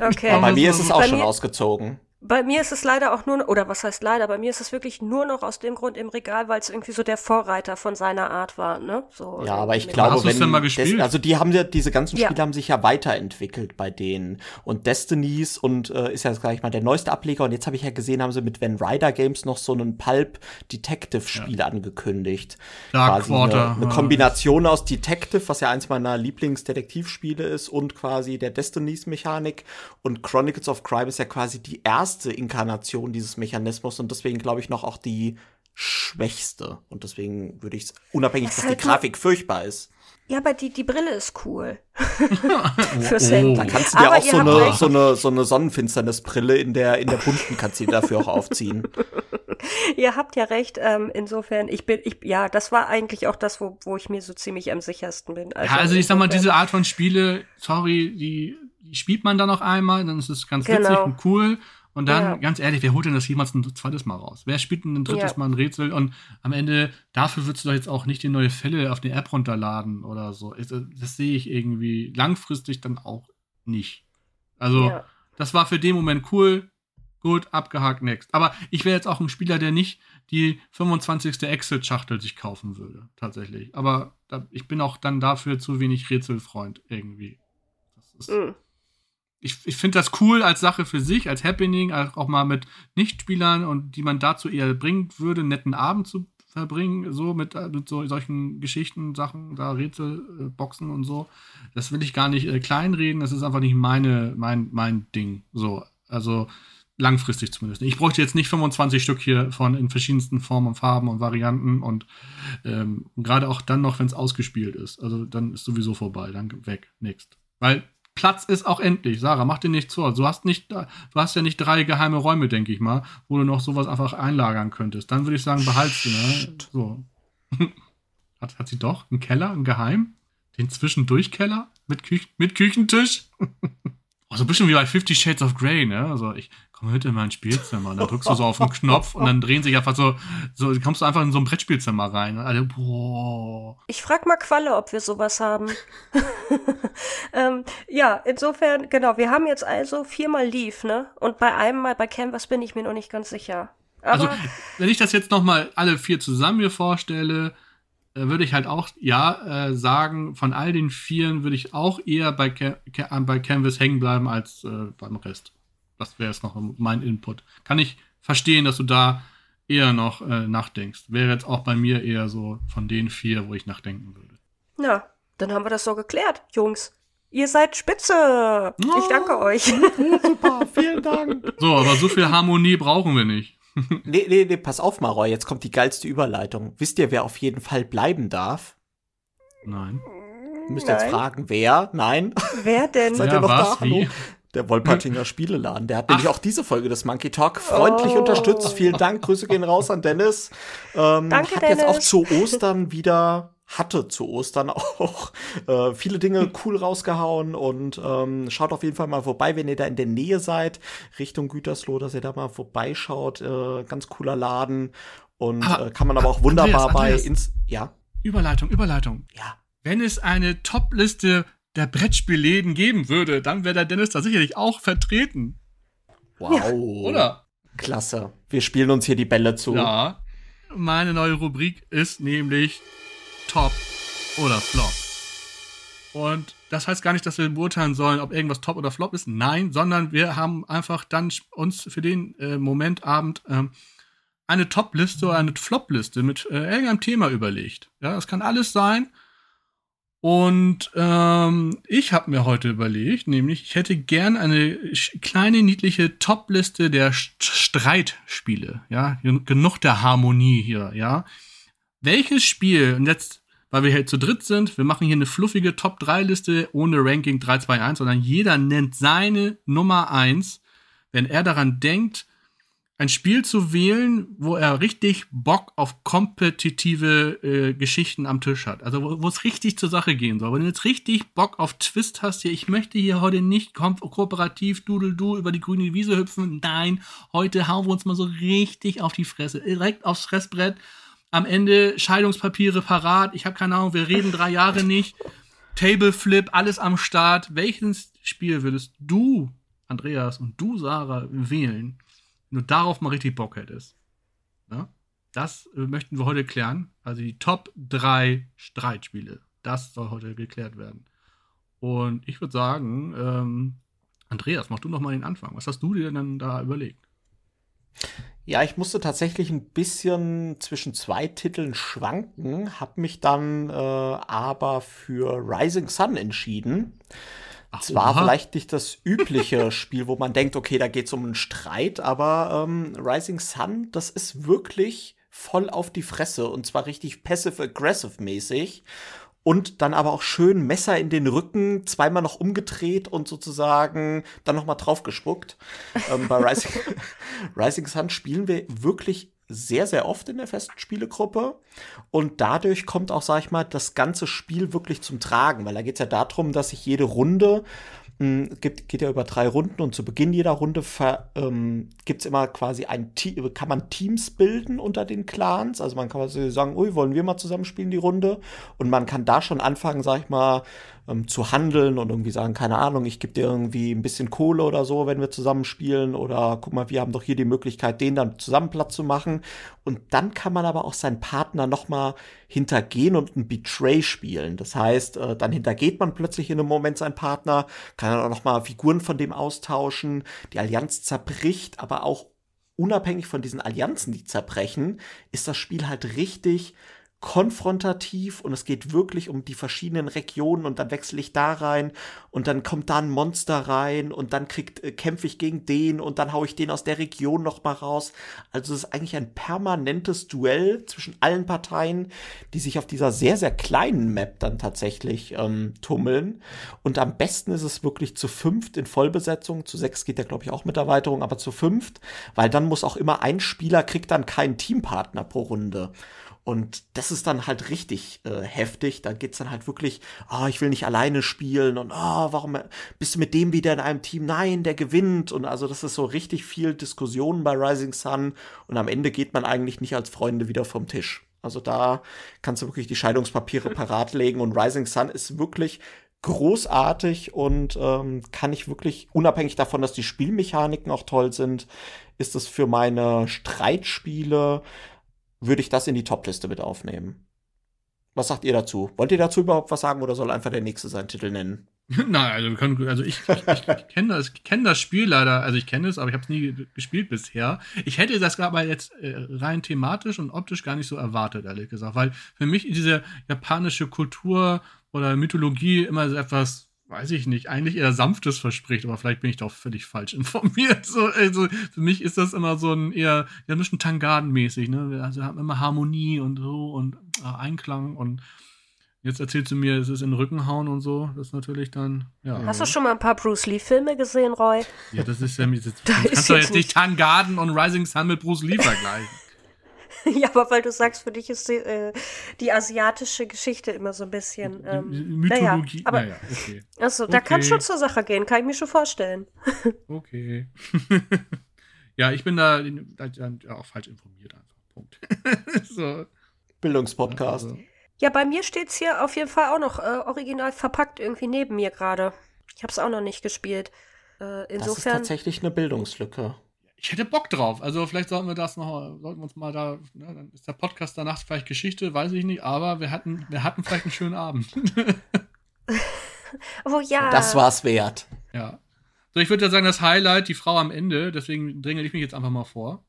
Okay. bei mir ist es auch schon ausgezogen. Bei mir ist es leider auch nur, oder was heißt leider, bei mir ist es wirklich nur noch aus dem Grund im Regal, weil es irgendwie so der Vorreiter von seiner Art war, ne? So, ja, aber ich glaube, Hast wenn, denn mal gespielt? also die haben ja, diese ganzen Spiele ja. haben sich ja weiterentwickelt bei denen. Und Destinies und äh, ist ja, sag ich mal, der neueste Ableger. Und jetzt habe ich ja gesehen, haben sie mit Van Ryder Games noch so einen Pulp Detective Spiel ja. angekündigt. Dark Quarter. Eine, eine Kombination aus Detective, was ja eins meiner Lieblingsdetektivspiele ist, und quasi der Destinies Mechanik. Und Chronicles of Crime ist ja quasi die erste erste Inkarnation dieses Mechanismus und deswegen glaube ich noch auch die schwächste. Und deswegen würde ich es, unabhängig, das dass halt die Grafik furchtbar ist. Ja, aber die, die Brille ist cool. (laughs) Fürs oh. Handy. Da kannst du dir aber auch so eine, so eine, so eine Sonnenfinsternisbrille in der, in der bunten kannst du dafür auch aufziehen. (laughs) ihr habt ja recht, ähm, insofern, ich bin, ich, ja, das war eigentlich auch das, wo, wo ich mir so ziemlich am sichersten bin. Also, ja, also ich sag mal, diese Art von Spiele, sorry, die, die spielt man dann noch einmal, dann ist es ganz genau. witzig und cool. Und dann, ja. ganz ehrlich, wer holt denn das jemals ein zweites Mal raus? Wer spielt denn ein drittes ja. Mal ein Rätsel? Und am Ende, dafür würdest du doch jetzt auch nicht die neue Fälle auf die App runterladen oder so. Äh, das sehe ich irgendwie langfristig dann auch nicht. Also, ja. das war für den Moment cool. Gut, abgehakt, next. Aber ich wäre jetzt auch ein Spieler, der nicht die 25. Exit-Schachtel sich kaufen würde, tatsächlich. Aber da, ich bin auch dann dafür zu wenig Rätselfreund irgendwie. Ist, mm. Ich, ich finde das cool als Sache für sich, als Happening, auch mal mit Nichtspielern und die man dazu eher bringen würde, einen netten Abend zu verbringen, so mit, äh, mit so, solchen Geschichten, Sachen, da Rätselboxen äh, und so. Das will ich gar nicht äh, kleinreden, das ist einfach nicht meine, mein, mein Ding. So, also langfristig zumindest. Ich bräuchte jetzt nicht 25 Stück hier von in verschiedensten Formen und Farben und Varianten und ähm, gerade auch dann noch, wenn es ausgespielt ist. Also dann ist sowieso vorbei, dann weg, next. Weil Platz ist auch endlich. Sarah, mach dir nichts vor. Du hast nicht, du hast ja nicht drei geheime Räume, denke ich mal, wo du noch sowas einfach einlagern könntest. Dann würde ich sagen, behaltst du, ne? So. (laughs) hat, hat sie doch einen Keller, einen Geheim? Den Zwischendurchkeller mit, Küch mit Küchentisch? (laughs) oh, so ein bisschen wie bei Fifty Shades of Grey, ne? Also ich, mit in mein Spielzimmer. Und dann drückst du so auf den Knopf und dann drehen sich einfach so, so kommst du einfach in so ein Brettspielzimmer rein. Also, boah. Ich frag mal Qualle, ob wir sowas haben. (laughs) ähm, ja, insofern, genau, wir haben jetzt also viermal Leaf, ne? Und bei einem Mal bei Canvas bin ich mir noch nicht ganz sicher. Aber also, wenn ich das jetzt nochmal alle vier zusammen mir vorstelle, äh, würde ich halt auch, ja, äh, sagen, von all den Vieren würde ich auch eher bei, Ca bei Canvas hängen bleiben als äh, beim Rest. Das wäre jetzt noch mein Input. Kann ich verstehen, dass du da eher noch äh, nachdenkst. Wäre jetzt auch bei mir eher so von den vier, wo ich nachdenken würde. Ja, dann haben wir das so geklärt, Jungs. Ihr seid spitze. Oh, ich danke euch. Super, vielen Dank. So, aber so viel Harmonie brauchen wir nicht. (laughs) nee, nee, nee, pass auf, Maroy, jetzt kommt die geilste Überleitung. Wisst ihr, wer auf jeden Fall bleiben darf? Nein. Ihr müsst Nein. jetzt fragen, wer? Nein. Wer denn? (laughs) Seid ja, ihr noch was? da? Hallo? Der Wolpertinger Spieleladen. Der hat Ach. nämlich auch diese Folge des Monkey Talk freundlich oh. unterstützt. Vielen Dank. Grüße gehen raus an Dennis. Ähm, Danke, hat Dennis. jetzt auch zu Ostern wieder hatte zu Ostern auch äh, viele Dinge cool rausgehauen und ähm, schaut auf jeden Fall mal vorbei, wenn ihr da in der Nähe seid, Richtung Gütersloh, dass ihr da mal vorbeischaut. Äh, ganz cooler Laden und ah, äh, kann man aber auch wunderbar Andreas, Andreas. bei ins ja Überleitung, Überleitung. Ja. Wenn es eine Top-Liste der Brettspielläden geben würde, dann wäre der Dennis da sicherlich auch vertreten. Wow. Ja, oder? Klasse. Wir spielen uns hier die Bälle zu. Ja. Meine neue Rubrik ist nämlich Top oder Flop. Und das heißt gar nicht, dass wir beurteilen sollen, ob irgendwas Top oder Flop ist. Nein, sondern wir haben einfach dann uns für den äh, Momentabend ähm, eine Top-Liste oder eine Flop-Liste mit äh, irgendeinem Thema überlegt. Ja, das kann alles sein. Und ähm, ich habe mir heute überlegt, nämlich ich hätte gern eine kleine niedliche Top-Liste der Streitspiele. Ja, genug der Harmonie hier. Ja, welches Spiel und jetzt, weil wir hier zu dritt sind, wir machen hier eine fluffige Top-3-Liste ohne Ranking 3, 2, 1, sondern jeder nennt seine Nummer 1, wenn er daran denkt, ein Spiel zu wählen, wo er richtig Bock auf kompetitive äh, Geschichten am Tisch hat. Also wo es richtig zur Sache gehen soll. Wenn du jetzt richtig Bock auf Twist hast, hier, ich möchte hier heute nicht ko kooperativ Dudel-Du über die grüne Wiese hüpfen. Nein, heute hauen wir uns mal so richtig auf die Fresse. Direkt aufs Fressbrett. Am Ende Scheidungspapiere parat. Ich habe keine Ahnung, wir reden drei Jahre nicht. Tableflip, alles am Start. Welches Spiel würdest du, Andreas, und du, Sarah, wählen? Nur darauf mal richtig Bock hättest. Ja? Das äh, möchten wir heute klären. Also die Top 3 Streitspiele. Das soll heute geklärt werden. Und ich würde sagen, ähm, Andreas, mach du noch mal den Anfang. Was hast du dir denn da überlegt? Ja, ich musste tatsächlich ein bisschen zwischen zwei Titeln schwanken, habe mich dann äh, aber für Rising Sun entschieden. Zwar oha. vielleicht nicht das übliche (laughs) Spiel, wo man denkt, okay, da geht es um einen Streit, aber ähm, Rising Sun, das ist wirklich voll auf die Fresse und zwar richtig passive-aggressive mäßig und dann aber auch schön Messer in den Rücken, zweimal noch umgedreht und sozusagen dann noch mal draufgespuckt. ähm, bei Rising, (laughs) Rising Sun spielen wir wirklich sehr, sehr oft in der festen Spielegruppe. Und dadurch kommt auch, sag ich mal, das ganze Spiel wirklich zum Tragen, weil da geht es ja darum, dass sich jede Runde mh, hm, geht, geht ja über drei Runden und zu Beginn jeder Runde ähm, gibt es immer quasi ein Team, kann man Teams bilden unter den Clans. Also man kann quasi sagen, ui, wollen wir mal zusammenspielen die Runde? Und man kann da schon anfangen, sag ich mal, ähm, zu handeln und irgendwie sagen, keine Ahnung, ich gebe dir irgendwie ein bisschen Kohle oder so, wenn wir zusammen spielen oder guck mal, wir haben doch hier die Möglichkeit, den dann zusammen platt zu machen. Und dann kann man aber auch seinen Partner noch mal hintergehen und ein Betray spielen. Das heißt, äh, dann hintergeht man plötzlich in einem Moment seinen Partner, kann dann auch noch mal Figuren von dem austauschen. Die Allianz zerbricht, aber auch unabhängig von diesen Allianzen, die zerbrechen, ist das Spiel halt richtig konfrontativ und es geht wirklich um die verschiedenen Regionen und dann wechsle ich da rein und dann kommt da ein Monster rein und dann kriegt äh, kämpfe ich gegen den und dann hau ich den aus der Region noch mal raus. Also es ist eigentlich ein permanentes Duell zwischen allen Parteien, die sich auf dieser sehr sehr kleinen Map dann tatsächlich ähm, tummeln und am besten ist es wirklich zu fünft in Vollbesetzung, zu sechs geht ja glaube ich auch mit Erweiterung, aber zu fünft, weil dann muss auch immer ein Spieler kriegt dann keinen Teampartner pro Runde. Und das ist dann halt richtig äh, heftig. Da geht's dann halt wirklich, ah, oh, ich will nicht alleine spielen und ah, oh, warum bist du mit dem wieder in einem Team? Nein, der gewinnt. Und also das ist so richtig viel Diskussionen bei Rising Sun. Und am Ende geht man eigentlich nicht als Freunde wieder vom Tisch. Also da kannst du wirklich die Scheidungspapiere (laughs) parat legen. Und Rising Sun ist wirklich großartig und ähm, kann ich wirklich, unabhängig davon, dass die Spielmechaniken auch toll sind, ist es für meine Streitspiele würde ich das in die Top-Liste mit aufnehmen. Was sagt ihr dazu? Wollt ihr dazu überhaupt was sagen oder soll einfach der nächste seinen Titel nennen? (laughs) Nein, also, können, also ich, ich, ich, kenne das, kenn das Spiel leider, also ich kenne es, aber ich habe es nie gespielt bisher. Ich hätte das aber jetzt äh, rein thematisch und optisch gar nicht so erwartet, ehrlich gesagt, weil für mich diese japanische Kultur oder Mythologie immer so etwas weiß ich nicht, eigentlich eher sanftes verspricht, aber vielleicht bin ich doch völlig falsch informiert. (laughs) So, also für mich ist das immer so ein eher, ja, ein bisschen Tangaden-mäßig, ne? Also wir haben immer Harmonie und so und äh, Einklang und jetzt erzählst du mir, es ist in den Rücken hauen und so. Das ist natürlich dann, ja. Hast du schon mal ein paar Bruce Lee-Filme gesehen, Roy? Ja, das ist ja, das, (laughs) da kannst du jetzt nicht Tangaden und Rising Sun mit Bruce Lee vergleichen. (laughs) ja, aber weil du sagst, für dich ist die, äh, die asiatische Geschichte immer so ein bisschen. Ähm, Mythologie. Naja, aber, naja, okay. Achso, da okay. kann schon zur Sache gehen, kann ich mir schon vorstellen. (laughs) okay. (laughs) ja, ich bin da, da auch falsch informiert einfach. Punkt. so. Bildungspodcast. Also. Ja, bei mir steht es hier auf jeden Fall auch noch äh, original verpackt irgendwie neben mir gerade. Ich habe es auch noch nicht gespielt. Äh, insofern. Das ist tatsächlich eine Bildungslücke ich hätte Bock drauf. Also vielleicht sollten wir das noch, sollten wir uns mal da, ne, dann ist der Podcast danach vielleicht Geschichte, weiß ich nicht, aber wir hatten, wir hatten vielleicht einen schönen Abend. (laughs) oh ja. Das war's wert. Ja. So, ich würde ja sagen, das Highlight, die Frau am Ende, deswegen drängel ich mich jetzt einfach mal vor.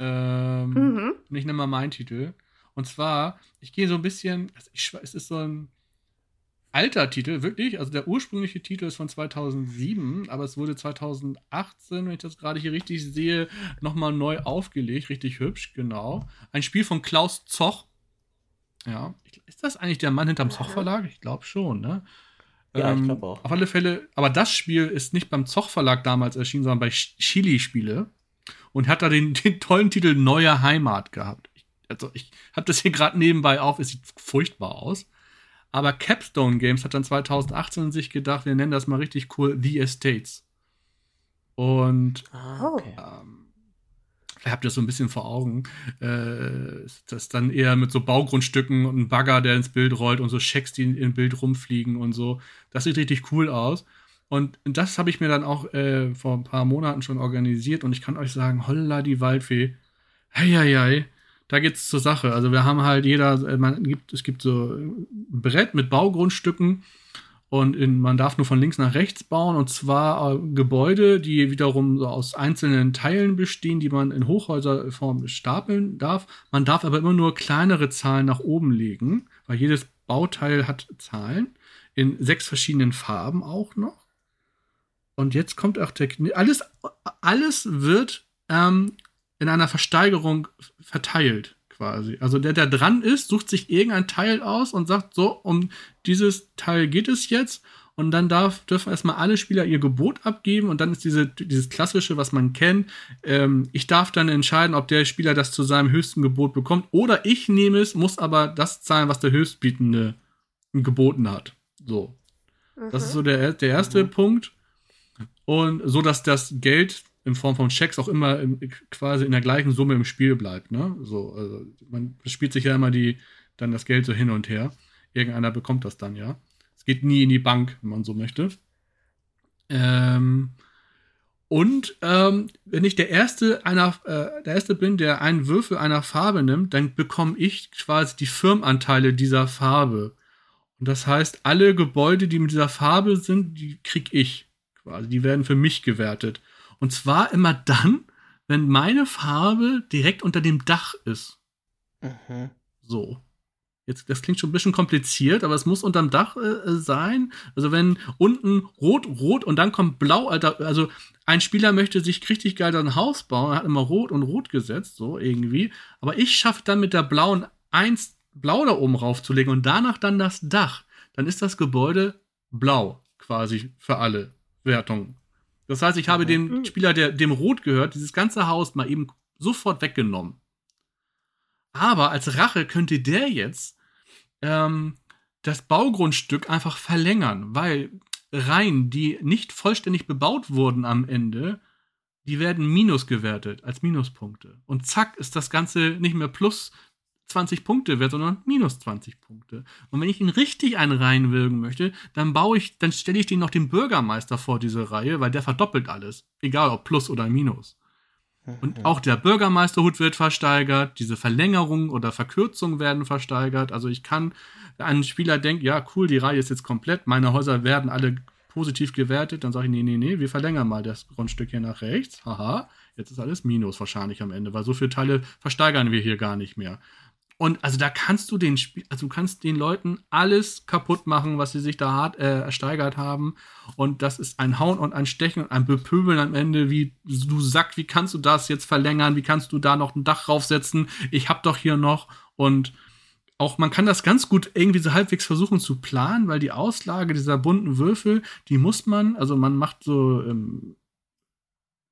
Ähm, mhm. Und ich nehme mal meinen Titel. Und zwar, ich gehe so ein bisschen, ich, es ist so ein alter Titel, wirklich. Also der ursprüngliche Titel ist von 2007, aber es wurde 2018, wenn ich das gerade hier richtig sehe, nochmal neu aufgelegt. Richtig hübsch, genau. Ein Spiel von Klaus Zoch. Ja. Ist das eigentlich der Mann hinterm Zoch Verlag? Ich glaube schon, ne? Ja, ähm, ich glaube auch. Auf alle Fälle, aber das Spiel ist nicht beim Zoch Verlag damals erschienen, sondern bei Chili Spiele und hat da den, (laughs) den tollen Titel Neue Heimat gehabt. Ich, also ich habe das hier gerade nebenbei auf, es sieht furchtbar aus. Aber Capstone Games hat dann 2018 sich gedacht, wir nennen das mal richtig cool The Estates. Und ah, okay. ähm, vielleicht habt ihr das so ein bisschen vor Augen. Äh, das dann eher mit so Baugrundstücken und einem Bagger, der ins Bild rollt und so Schecks, die im Bild rumfliegen und so. Das sieht richtig cool aus. Und das habe ich mir dann auch äh, vor ein paar Monaten schon organisiert und ich kann euch sagen, holla die Waldfee. Heieiei da geht's zur Sache. Also wir haben halt jeder, äh, man gibt, es gibt so ein Brett mit Baugrundstücken und in, man darf nur von links nach rechts bauen und zwar äh, Gebäude, die wiederum so aus einzelnen Teilen bestehen, die man in Hochhäuserform stapeln darf. Man darf aber immer nur kleinere Zahlen nach oben legen, weil jedes Bauteil hat Zahlen in sechs verschiedenen Farben auch noch. Und jetzt kommt auch der alles alles wird ähm, in einer Versteigerung verteilt quasi. Also der, der dran ist, sucht sich irgendein Teil aus und sagt, so, um dieses Teil geht es jetzt. Und dann darf, dürfen erstmal alle Spieler ihr Gebot abgeben und dann ist diese, dieses klassische, was man kennt. Ähm, ich darf dann entscheiden, ob der Spieler das zu seinem höchsten Gebot bekommt oder ich nehme es, muss aber das zahlen, was der Höchstbietende geboten hat. So. Mhm. Das ist so der, der erste mhm. Punkt. Und so, dass das Geld in Form von Checks auch immer im, quasi in der gleichen Summe im Spiel bleibt. Ne? So, also man spielt sich ja immer die, dann das Geld so hin und her. Irgendeiner bekommt das dann ja. Es geht nie in die Bank, wenn man so möchte. Ähm, und ähm, wenn ich der erste einer, äh, der erste bin, der einen Würfel einer Farbe nimmt, dann bekomme ich quasi die Firmenanteile dieser Farbe. Und das heißt, alle Gebäude, die mit dieser Farbe sind, die krieg ich quasi. Die werden für mich gewertet. Und zwar immer dann, wenn meine Farbe direkt unter dem Dach ist. Mhm. So. Jetzt, das klingt schon ein bisschen kompliziert, aber es muss unterm Dach äh, sein. Also wenn unten rot, rot und dann kommt blau, also ein Spieler möchte sich richtig geil ein Haus bauen, hat immer rot und rot gesetzt, so irgendwie. Aber ich schaffe dann mit der blauen eins blau da oben raufzulegen und danach dann das Dach. Dann ist das Gebäude blau, quasi für alle Wertungen. Das heißt, ich habe dem mhm. Spieler, der dem Rot gehört, dieses ganze Haus mal eben sofort weggenommen. Aber als Rache könnte der jetzt ähm, das Baugrundstück einfach verlängern, weil Reihen, die nicht vollständig bebaut wurden am Ende, die werden minus gewertet als Minuspunkte. Und zack ist das Ganze nicht mehr plus 20 Punkte wert, sondern minus 20 Punkte. Und wenn ich ihn richtig einen reinwirken möchte, dann baue ich, dann stelle ich den noch dem Bürgermeister vor diese Reihe, weil der verdoppelt alles. Egal ob plus oder minus. Und mhm. auch der Bürgermeisterhut wird versteigert, diese Verlängerungen oder Verkürzungen werden versteigert. Also ich kann, ein Spieler denkt, ja, cool, die Reihe ist jetzt komplett, meine Häuser werden alle positiv gewertet, dann sage ich, nee, nee, nee, wir verlängern mal das Grundstück hier nach rechts. Haha, jetzt ist alles Minus wahrscheinlich am Ende, weil so viele Teile versteigern wir hier gar nicht mehr. Und also da kannst du den Spiel, also du kannst den Leuten alles kaputt machen, was sie sich da hart äh, ersteigert haben. Und das ist ein Hauen und ein Stechen und ein Bepöbeln am Ende, wie du Sack, wie kannst du das jetzt verlängern? Wie kannst du da noch ein Dach raufsetzen? Ich hab doch hier noch. Und auch man kann das ganz gut irgendwie so halbwegs versuchen zu planen, weil die Auslage dieser bunten Würfel, die muss man, also man macht so ähm,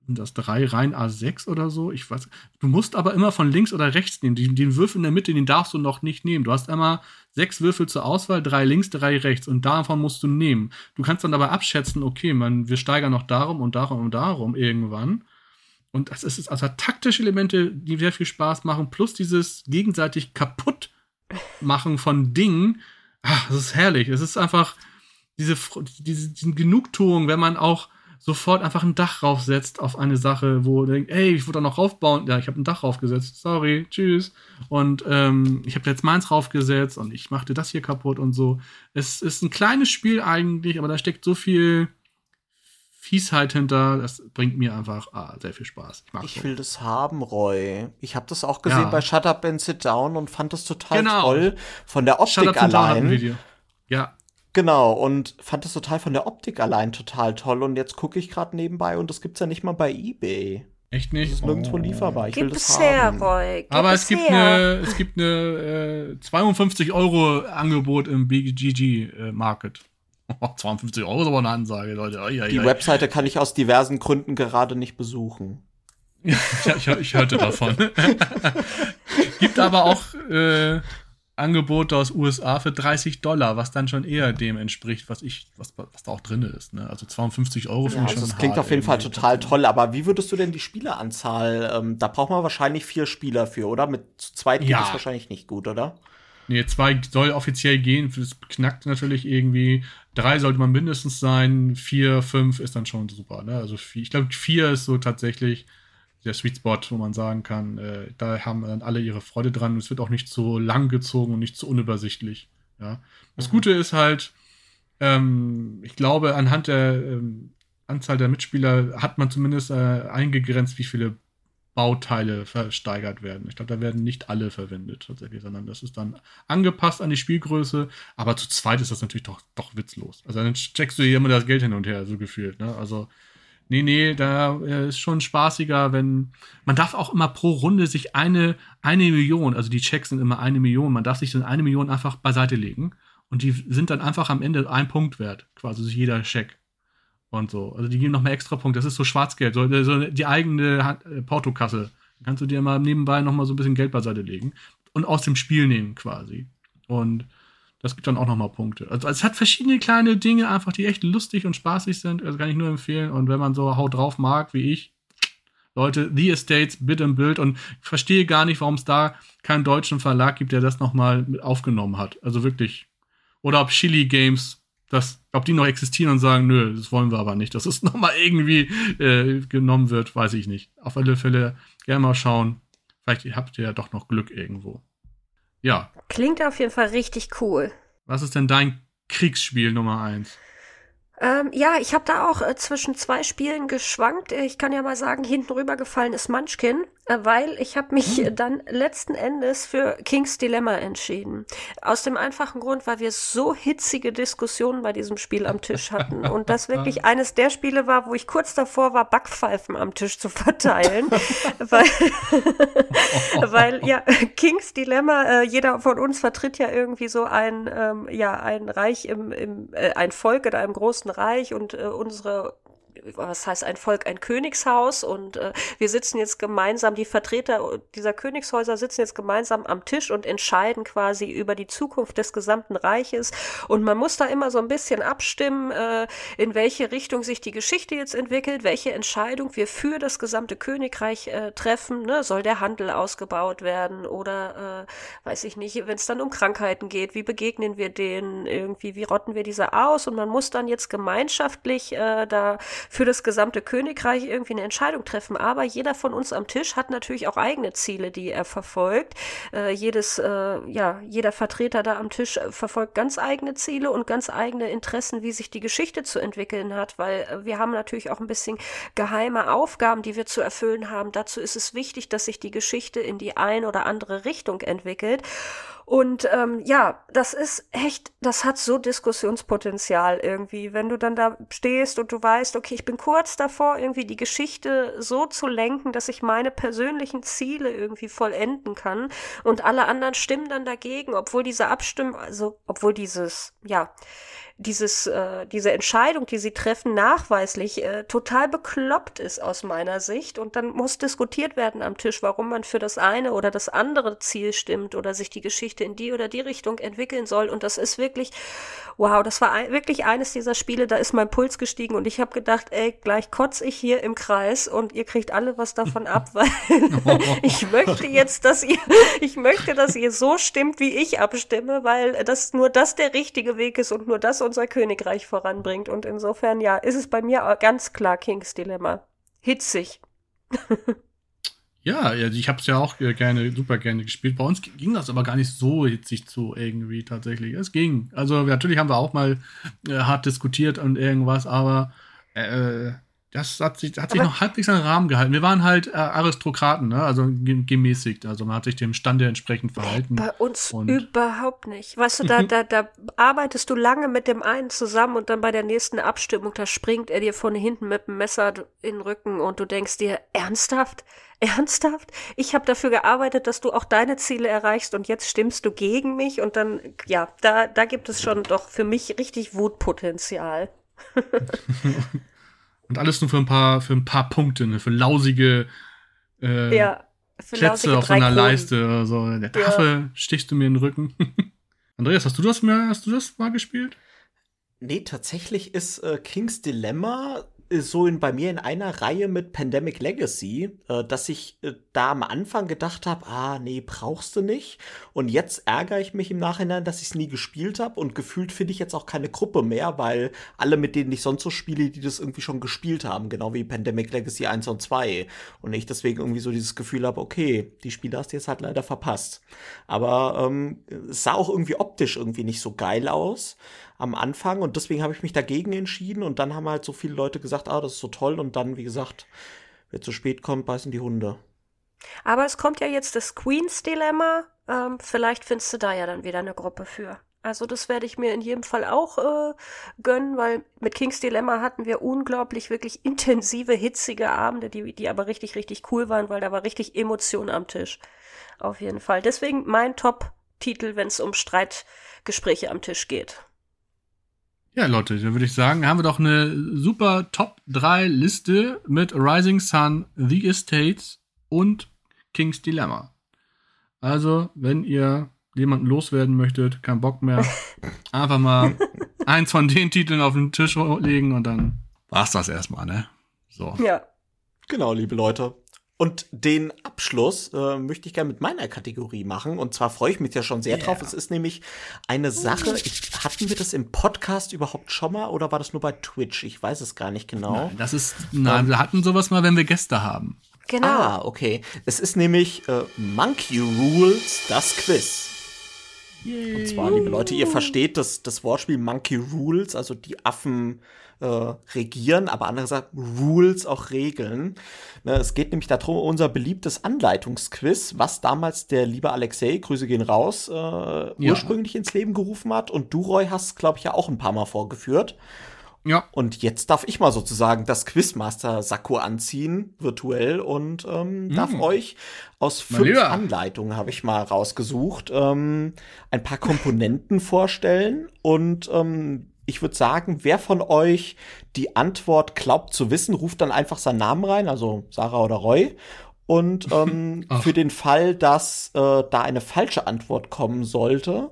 das drei rein A6 oder so. Ich weiß. Du musst aber immer von links oder rechts nehmen. Den, den Würfel in der Mitte, den darfst du noch nicht nehmen. Du hast immer sechs Würfel zur Auswahl, drei links, drei rechts und davon musst du nehmen. Du kannst dann aber abschätzen, okay, man, wir steigern noch darum und darum und darum irgendwann. Und das ist also taktische Elemente, die sehr viel Spaß machen, plus dieses gegenseitig kaputt machen von Dingen. Ach, das ist herrlich. Es ist einfach diese, diese, diese Genugtuung, wenn man auch sofort einfach ein Dach raufsetzt auf eine Sache, wo du denkst, ey, ich würde da noch raufbauen. Ja, ich habe ein Dach raufgesetzt. Sorry, tschüss. Und ähm, ich habe jetzt meins raufgesetzt und ich machte das hier kaputt und so. Es ist ein kleines Spiel eigentlich, aber da steckt so viel Fiesheit hinter. Das bringt mir einfach ah, sehr viel Spaß. Ich, ich will das haben, Roy. Ich habe das auch gesehen ja. bei Shut Up and Sit Down und fand das total genau. toll. Von der Optik Shut Up allein. Video. Ja. Genau, und fand das total von der Optik allein total toll. Und jetzt gucke ich gerade nebenbei und das gibt's ja nicht mal bei EBay. Echt nicht? Das ist nirgendwo oh. lieferbar. Ich Gib will das es haben. her, Roy. Gib Aber es, es gibt eine, es gibt eine äh, 52 Euro Angebot im BGG äh, Market. 52 Euro ist aber eine Ansage, Leute. Ai, ai, Die ai. Webseite kann ich aus diversen Gründen gerade nicht besuchen. (laughs) ja, ich, ich, hörte davon. (laughs) gibt aber auch äh, Angebote aus USA für 30 Dollar, was dann schon eher dem entspricht, was ich, was, was da auch drin ist. Ne? Also 52 Euro finde ja, ich schon. Das klingt auf jeden Fall total toll, aber wie würdest du denn die Spieleranzahl? Ähm, da braucht man wahrscheinlich vier Spieler für, oder? Mit zu zweit geht ja. es wahrscheinlich nicht gut, oder? Nee, zwei soll offiziell gehen, das knackt natürlich irgendwie. Drei sollte man mindestens sein, vier, fünf ist dann schon super. Ne? Also vier, ich glaube, vier ist so tatsächlich der Sweet Spot, wo man sagen kann, äh, da haben dann alle ihre Freude dran. Es wird auch nicht so lang gezogen und nicht so unübersichtlich. Ja. Das mhm. Gute ist halt, ähm, ich glaube, anhand der ähm, Anzahl der Mitspieler hat man zumindest äh, eingegrenzt, wie viele Bauteile versteigert werden. Ich glaube, da werden nicht alle verwendet tatsächlich, sondern das ist dann angepasst an die Spielgröße. Aber zu zweit ist das natürlich doch, doch witzlos. Also dann checkst du hier immer das Geld hin und her, so gefühlt. Ne? Also Nee, nee, da äh, ist schon spaßiger, wenn man darf auch immer pro Runde sich eine, eine Million, also die Checks sind immer eine Million, man darf sich dann eine Million einfach beiseite legen und die sind dann einfach am Ende ein Punkt wert, quasi jeder Check und so. Also die geben noch mehr extra Punkte. Das ist so Schwarzgeld, so, so die eigene äh, Portokasse. Da kannst du dir mal nebenbei noch mal so ein bisschen Geld beiseite legen und aus dem Spiel nehmen quasi. Und das gibt dann auch nochmal Punkte. Also es hat verschiedene kleine Dinge einfach, die echt lustig und spaßig sind. Also kann ich nur empfehlen. Und wenn man so haut drauf mag, wie ich, Leute, The Estates, Bit im Bild. Und ich verstehe gar nicht, warum es da keinen deutschen Verlag gibt, der das nochmal mit aufgenommen hat. Also wirklich. Oder ob Chili Games dass, ob die noch existieren und sagen, nö, das wollen wir aber nicht, dass es (laughs) nochmal irgendwie äh, genommen wird, weiß ich nicht. Auf alle Fälle gerne mal schauen. Vielleicht habt ihr ja doch noch Glück irgendwo. Ja. Klingt auf jeden Fall richtig cool. Was ist denn dein Kriegsspiel Nummer eins? Ähm, ja, ich habe da auch äh, zwischen zwei Spielen geschwankt. Ich kann ja mal sagen, hinten rübergefallen ist Munchkin. Äh, weil ich habe mich hm. dann letzten Endes für King's Dilemma entschieden. Aus dem einfachen Grund, weil wir so hitzige Diskussionen bei diesem Spiel am Tisch hatten und das wirklich (laughs) eines der Spiele war, wo ich kurz davor war, Backpfeifen am Tisch zu verteilen, (laughs) weil, (laughs) weil ja King's Dilemma, äh, jeder von uns vertritt ja irgendwie so ein ähm, ja ein Reich im, im äh, ein Volk in einem großen Reich und äh, unsere was heißt ein Volk, ein Königshaus und äh, wir sitzen jetzt gemeinsam, die Vertreter dieser Königshäuser sitzen jetzt gemeinsam am Tisch und entscheiden quasi über die Zukunft des gesamten Reiches und man muss da immer so ein bisschen abstimmen, äh, in welche Richtung sich die Geschichte jetzt entwickelt, welche Entscheidung wir für das gesamte Königreich äh, treffen, ne? soll der Handel ausgebaut werden oder äh, weiß ich nicht, wenn es dann um Krankheiten geht, wie begegnen wir denen irgendwie, wie rotten wir diese aus und man muss dann jetzt gemeinschaftlich äh, da für das gesamte Königreich irgendwie eine Entscheidung treffen. Aber jeder von uns am Tisch hat natürlich auch eigene Ziele, die er verfolgt. Äh, jedes, äh, ja, jeder Vertreter da am Tisch verfolgt ganz eigene Ziele und ganz eigene Interessen, wie sich die Geschichte zu entwickeln hat, weil äh, wir haben natürlich auch ein bisschen geheime Aufgaben, die wir zu erfüllen haben. Dazu ist es wichtig, dass sich die Geschichte in die ein oder andere Richtung entwickelt. Und ähm, ja, das ist echt, das hat so Diskussionspotenzial irgendwie, wenn du dann da stehst und du weißt, okay, ich bin kurz davor, irgendwie die Geschichte so zu lenken, dass ich meine persönlichen Ziele irgendwie vollenden kann und alle anderen stimmen dann dagegen, obwohl diese Abstimmung, also obwohl dieses, ja, dieses, äh, diese Entscheidung, die sie treffen, nachweislich äh, total bekloppt ist aus meiner Sicht. Und dann muss diskutiert werden am Tisch, warum man für das eine oder das andere Ziel stimmt oder sich die Geschichte in die oder die Richtung entwickeln soll. Und das ist wirklich, wow, das war ein, wirklich eines dieser Spiele, da ist mein Puls gestiegen und ich habe gedacht, ey, gleich kotze ich hier im Kreis und ihr kriegt alle was davon ab, (laughs) weil (laughs) ich möchte jetzt, dass ihr, ich möchte, dass ihr so stimmt, wie ich abstimme, weil das nur das der richtige Weg ist und nur das unser Königreich voranbringt. Und insofern, ja, ist es bei mir ganz klar Kings Dilemma. Hitzig. (laughs) ja, ich habe es ja auch gerne, super gerne gespielt. Bei uns ging das aber gar nicht so hitzig zu irgendwie tatsächlich. Es ging. Also natürlich haben wir auch mal äh, hart diskutiert und irgendwas, aber äh, das hat sich, hat sich noch halbwegs an den Rahmen gehalten. Wir waren halt äh, Aristokraten, ne? also gemäßigt. Also man hat sich dem Stande entsprechend verhalten. Bei uns überhaupt nicht. Weißt du, da, da, da arbeitest du lange mit dem einen zusammen und dann bei der nächsten Abstimmung, da springt er dir von hinten mit dem Messer in den Rücken und du denkst dir, ernsthaft? (laughs) Ernsthaft? Ich habe dafür gearbeitet, dass du auch deine Ziele erreichst und jetzt stimmst du gegen mich und dann, ja, da, da gibt es schon doch für mich richtig Wutpotenzial. (laughs) (laughs) Und alles nur für ein paar, für ein paar Punkte, ne? für lausige äh, ja, für Plätze auf so einer Leiste oder so. Der Tafel ja. stichst du mir in den Rücken. (laughs) Andreas, hast du das mal, hast du das mal gespielt? Nee, tatsächlich ist äh, King's Dilemma so in, bei mir in einer Reihe mit Pandemic Legacy, äh, dass ich äh, da am Anfang gedacht habe, ah, nee, brauchst du nicht. Und jetzt ärgere ich mich im Nachhinein, dass ich es nie gespielt habe und gefühlt finde ich jetzt auch keine Gruppe mehr, weil alle, mit denen ich sonst so spiele, die das irgendwie schon gespielt haben, genau wie Pandemic Legacy 1 und 2. Und ich deswegen irgendwie so dieses Gefühl habe, okay, die Spiele hast du jetzt halt leider verpasst. Aber ähm, es sah auch irgendwie optisch irgendwie nicht so geil aus am Anfang und deswegen habe ich mich dagegen entschieden und dann haben halt so viele Leute gesagt, ah, das ist so toll und dann, wie gesagt, wer zu spät kommt, beißen die Hunde. Aber es kommt ja jetzt das Queens Dilemma. Ähm, vielleicht findest du da ja dann wieder eine Gruppe für. Also das werde ich mir in jedem Fall auch äh, gönnen, weil mit Kings Dilemma hatten wir unglaublich wirklich intensive, hitzige Abende, die, die aber richtig, richtig cool waren, weil da war richtig Emotion am Tisch. Auf jeden Fall. Deswegen mein Top-Titel, wenn es um Streitgespräche am Tisch geht. Ja, Leute, dann würde ich sagen, haben wir doch eine super Top 3 Liste mit Rising Sun, The Estates und King's Dilemma. Also, wenn ihr jemanden loswerden möchtet, keinen Bock mehr, (laughs) einfach mal eins von den Titeln auf den Tisch legen und dann war's das erstmal, ne? So. Ja. Genau, liebe Leute. Und den Abschluss äh, möchte ich gerne mit meiner Kategorie machen. Und zwar freue ich mich ja schon sehr Yeah. drauf. Es ist nämlich eine Sache. Ich, hatten wir das im Podcast überhaupt schon mal oder war das nur bei Twitch? Ich weiß es gar nicht genau. Nein, das ist, nein, wir hatten sowas mal, wenn wir Gäste haben. Genau. Ah, okay. Es ist nämlich äh, Monkey Rules, das Quiz. Und zwar, liebe Leute, ihr versteht das, das Wortspiel Monkey Rules, also die Affen äh, regieren, aber andere sagen Rules auch Regeln. Ne, es geht nämlich darum, unser beliebtes Anleitungsquiz, was damals der liebe Alexei, Grüße gehen raus, äh, ursprünglich ins Leben gerufen hat. Und du, Roy, hast, glaube ich, ja auch ein paar Mal vorgeführt. Ja. Und jetzt darf ich mal sozusagen das Quizmaster-Sakko anziehen, virtuell, und ähm, darf euch aus fünf. Anleitungen, habe ich mal rausgesucht, ähm, ein paar Komponenten vorstellen. Und ähm, ich würde sagen, wer von euch die Antwort glaubt zu wissen, ruft dann einfach seinen Namen rein, also Sarah oder Roy. Und (laughs) ähm, für den Fall, dass äh, da eine falsche Antwort kommen sollte,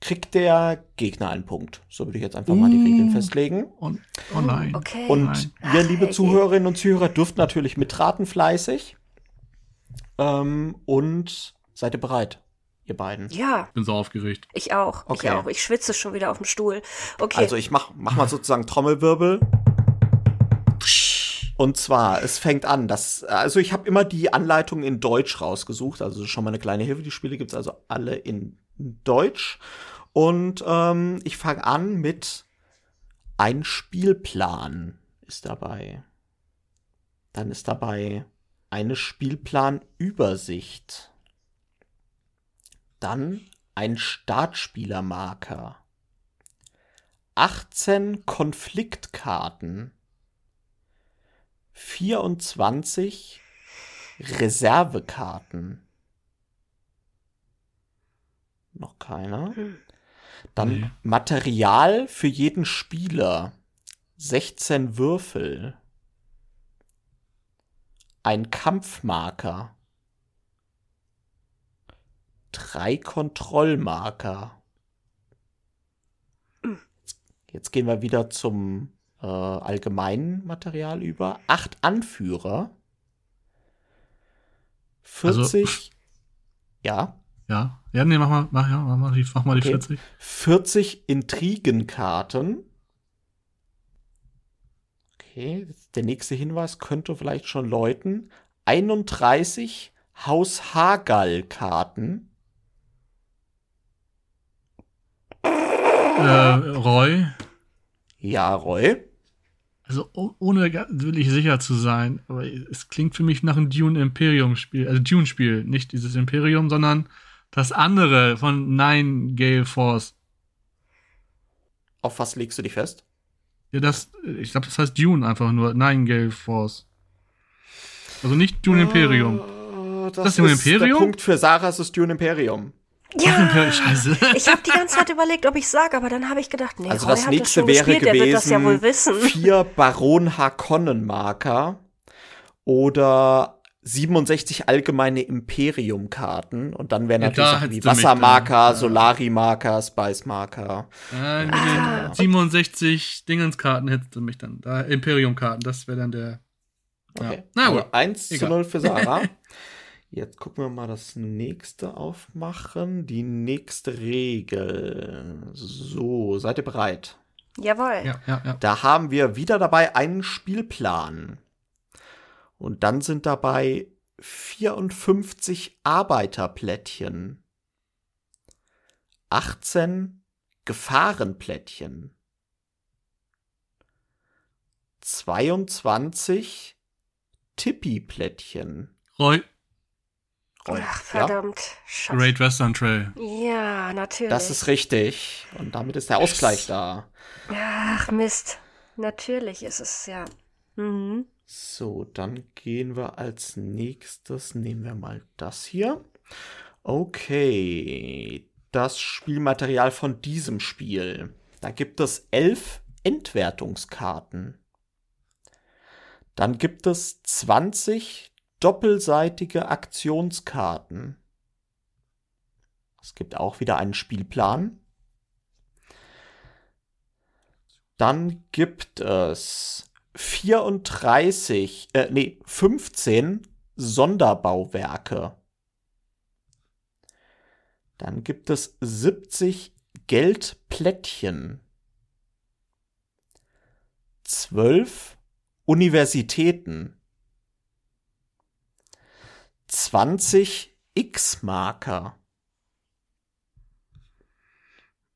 kriegt der Gegner einen Punkt. So würde ich jetzt einfach mal die Regeln Uh. festlegen. Und, oh nein. Okay. Und Nein. ihr, liebe Ach, Zuhörerinnen und Zuhörer, dürft natürlich mitraten fleißig. Ähm, und seid ihr bereit, ihr beiden? ja, Bin so aufgeregt. ich auch. Okay. Ich auch. Ich schwitze schon wieder auf dem Stuhl. Okay. Also ich mach, mach mal sozusagen Trommelwirbel. Und zwar, es fängt an, dass, also ich habe immer die Anleitung in Deutsch rausgesucht, also schon mal eine kleine Hilfe. Die Spiele gibt's also alle in Deutsch. Und ähm, ich fange an mit ein Spielplan ist dabei. Dann ist dabei eine Spielplanübersicht. Dann ein Startspielermarker. 18 Konfliktkarten, 24 Reservekarten. Noch keiner. Hm. Dann Nee. Material für jeden Spieler. 16 Würfel. Ein Kampfmarker. Drei Kontrollmarker. Jetzt gehen wir wieder zum äh, allgemeinen Material über. Acht Anführer. 40. ja. Ja. Ja, nee, mach mal, mach, ja, mach mal die, mach mal die Okay. 40. 40 Intrigenkarten. Okay, der nächste Hinweis könnte vielleicht schon läuten. 31 Haus Hagall-Karten. Äh, Roy. Ja, Roy. Also oh- ohne wirklich sicher zu sein, aber es klingt für mich nach einem Dune Imperium Spiel, also Dune Spiel, nicht dieses Imperium, sondern das andere von Nine Gale Force. Auf was legst du dich fest? Ja, das, ich glaube, das heißt Dune einfach nur, Nine Gale Force. Also nicht Dune Imperium. Äh, Das Dune Imperium? Der Punkt für Sarah ist das Dune Imperium. Imperium, scheiße. (laughs) Ich habe die ganze Zeit überlegt, ob ich sage, aber dann habe ich gedacht, nee, Also Roy das hat nächste das schon wäre gespielt, der wird das ja wohl gewesen wissen. vier (laughs) Baron Harkonnen-Marker oder 67 allgemeine Imperium-Karten und dann wären Ja, natürlich Sachen wie Wassermarker, ja. Solari-Marker, Spice-Marker. Äh, den 67 Dingenskarten hättest du mich dann. Da, Imperium-Karten, das wäre dann der. Okay. Ja. Na gut. Also 1 zu Egal. 0 für Sarah. (laughs) Jetzt gucken wir mal das nächste aufmachen. Die nächste Regel. So, seid ihr bereit? Jawohl. Ja, ja, ja. Da haben wir wieder dabei einen Spielplan. Und dann sind dabei 54 Arbeiterplättchen. 18 Gefahrenplättchen. 22 Tippi-Plättchen. Roy, Ach, Ja, verdammt. Scheiße. Great Western Trail. Ja, natürlich. das ist richtig. Und damit ist der Ausgleich da. Ach, Mist. Natürlich ist es ja. Mhm. So, dann gehen wir als nächstes, nehmen wir mal das hier. Okay, das Spielmaterial von diesem Spiel. Da gibt es elf Entwertungskarten. Dann gibt es 20 doppelseitige Aktionskarten. Es gibt auch wieder einen Spielplan. Dann gibt es 34, äh, nee, 15 Sonderbauwerke. Dann gibt es 70 Geldplättchen. 12 Universitäten. 20 X-Marker.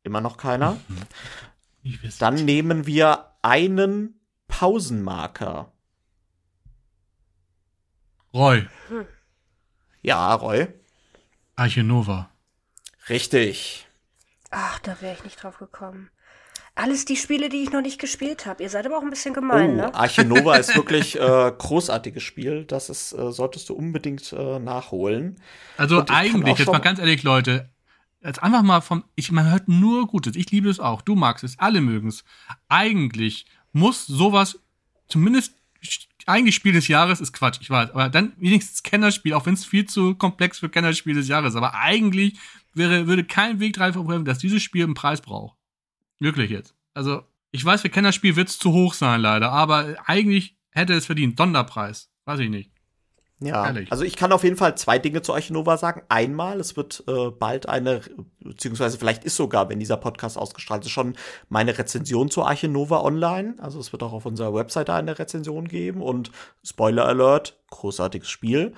Immer noch keiner? Dann nehmen wir einen Pausenmarker. Roy. Ja, Roy. Arche Nova. Richtig. Ach, da wäre ich nicht drauf gekommen. Alles die Spiele, die ich noch nicht gespielt habe. Ihr seid aber auch ein bisschen gemein, oh, ne? Arche Nova ist (laughs) wirklich äh, großartiges Spiel. Das ist, äh, solltest du unbedingt äh, nachholen. Also Und eigentlich, jetzt mal ganz ehrlich, Leute, jetzt einfach mal vom, ich, man hört nur Gutes. Ich liebe es auch. Du magst es, alle mögen es. Eigentlich muss sowas, zumindest eigentlich Spiel des Jahres ist Quatsch, ich weiß, aber dann wenigstens Kennerspiel, auch wenn es viel zu komplex für Kennerspiel des Jahres ist. Aber eigentlich wäre, würde kein Weg dran verbrennen, dass dieses Spiel einen Preis braucht. Wirklich jetzt. Also, ich weiß, für Kennerspiel wird es zu hoch sein, leider, aber eigentlich hätte es verdient. Sonderpreis. Weiß ich nicht. Ja, Ehrlich. also ich kann auf jeden Fall zwei Dinge zu Arche Nova sagen. Einmal, es wird äh, bald eine, beziehungsweise vielleicht ist sogar, wenn dieser Podcast ausgestrahlt ist, schon meine Rezension zu Arche Nova online. Also es wird auch auf unserer Webseite eine Rezension geben und Spoiler Alert, großartiges Spiel.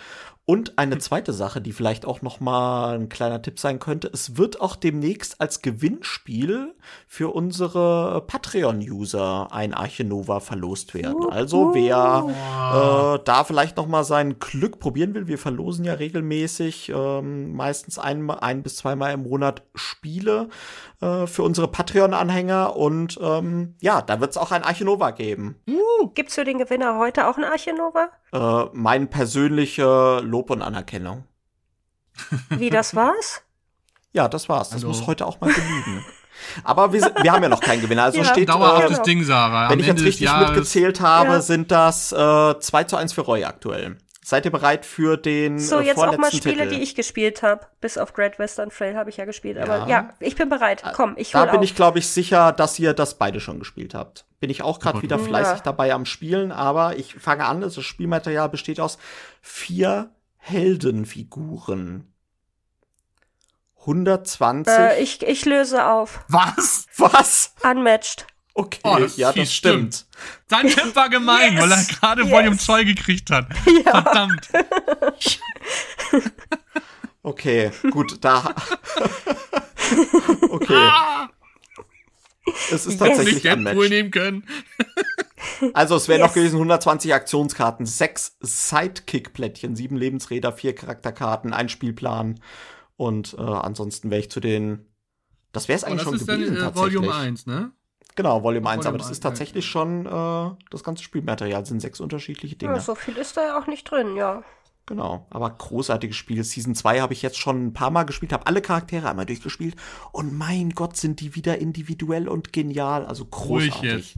Und eine zweite Sache, die vielleicht auch noch mal ein kleiner Tipp sein könnte, es wird auch demnächst als Gewinnspiel für unsere Patreon-User ein Arche Nova verlost werden. Also wer äh, da vielleicht noch mal sein Glück probieren will, wir verlosen ja regelmäßig ähm, meistens ein, ein bis zweimal im Monat Spiele äh, für unsere Patreon-Anhänger und ähm, ja, da wird es auch ein Arche Nova geben. Gibt's für den Gewinner heute auch ein Archinova? Äh, mein persönliche Lob und Anerkennung. Wie das war's? Ja, das war's. Das Also- muss heute auch mal genügen. Aber wir, wir haben ja noch keinen Gewinner. Also Ja, steht, Dauerhaftes äh. Ding, Sarah. wenn Am ich jetzt Ende des richtig mitgezählt habe, Ja. sind das äh, 2 zu 1 für Roy aktuell. Seid ihr bereit für den So, äh, jetzt auch vorletzten mal Spiele, Titel? die ich gespielt habe. Bis auf Great Western Trail habe ich ja gespielt. Aber Ja. ja, ich bin bereit. Komm, ich Da bin auf. ich, glaube ich, sicher, dass ihr das beide schon gespielt habt. Bin ich auch gerade wieder Ja. fleißig dabei am Spielen, aber ich fange an. Das Spielmaterial besteht aus vier Heldenfiguren. 120. äh, ich, ich löse auf. Was? Was? Unmatched. Okay, Oh, das ja, das stimmt. Sein Tipp war gemein, Yes, weil er gerade yes. Volume 2 gekriegt hat. (laughs) Verdammt. (laughs) Okay, gut, da. (laughs) okay, Ah, es ist tatsächlich nicht Deadpool unmatched. nehmen können. Also es wären Yes. noch gewesen 120 Aktionskarten, sechs Sidekick-Plättchen, sieben Lebensräder, vier Charakterkarten, ein Spielplan und äh, ansonsten wäre ich zu den. Das wäre es Und eigentlich das schon ist dann gewesen äh, tatsächlich. Volume 1, ne? Genau, Volume 1, Volume aber das 1, ist tatsächlich ja. schon äh, das ganze Spielmaterial, sind sechs unterschiedliche Dinge. Ja, so viel ist da ja auch nicht drin, ja. Genau, aber großartiges Spiel. Season 2 habe ich jetzt schon ein paar Mal gespielt, habe alle Charaktere einmal durchgespielt und mein Gott, sind die wieder individuell und genial, also großartig.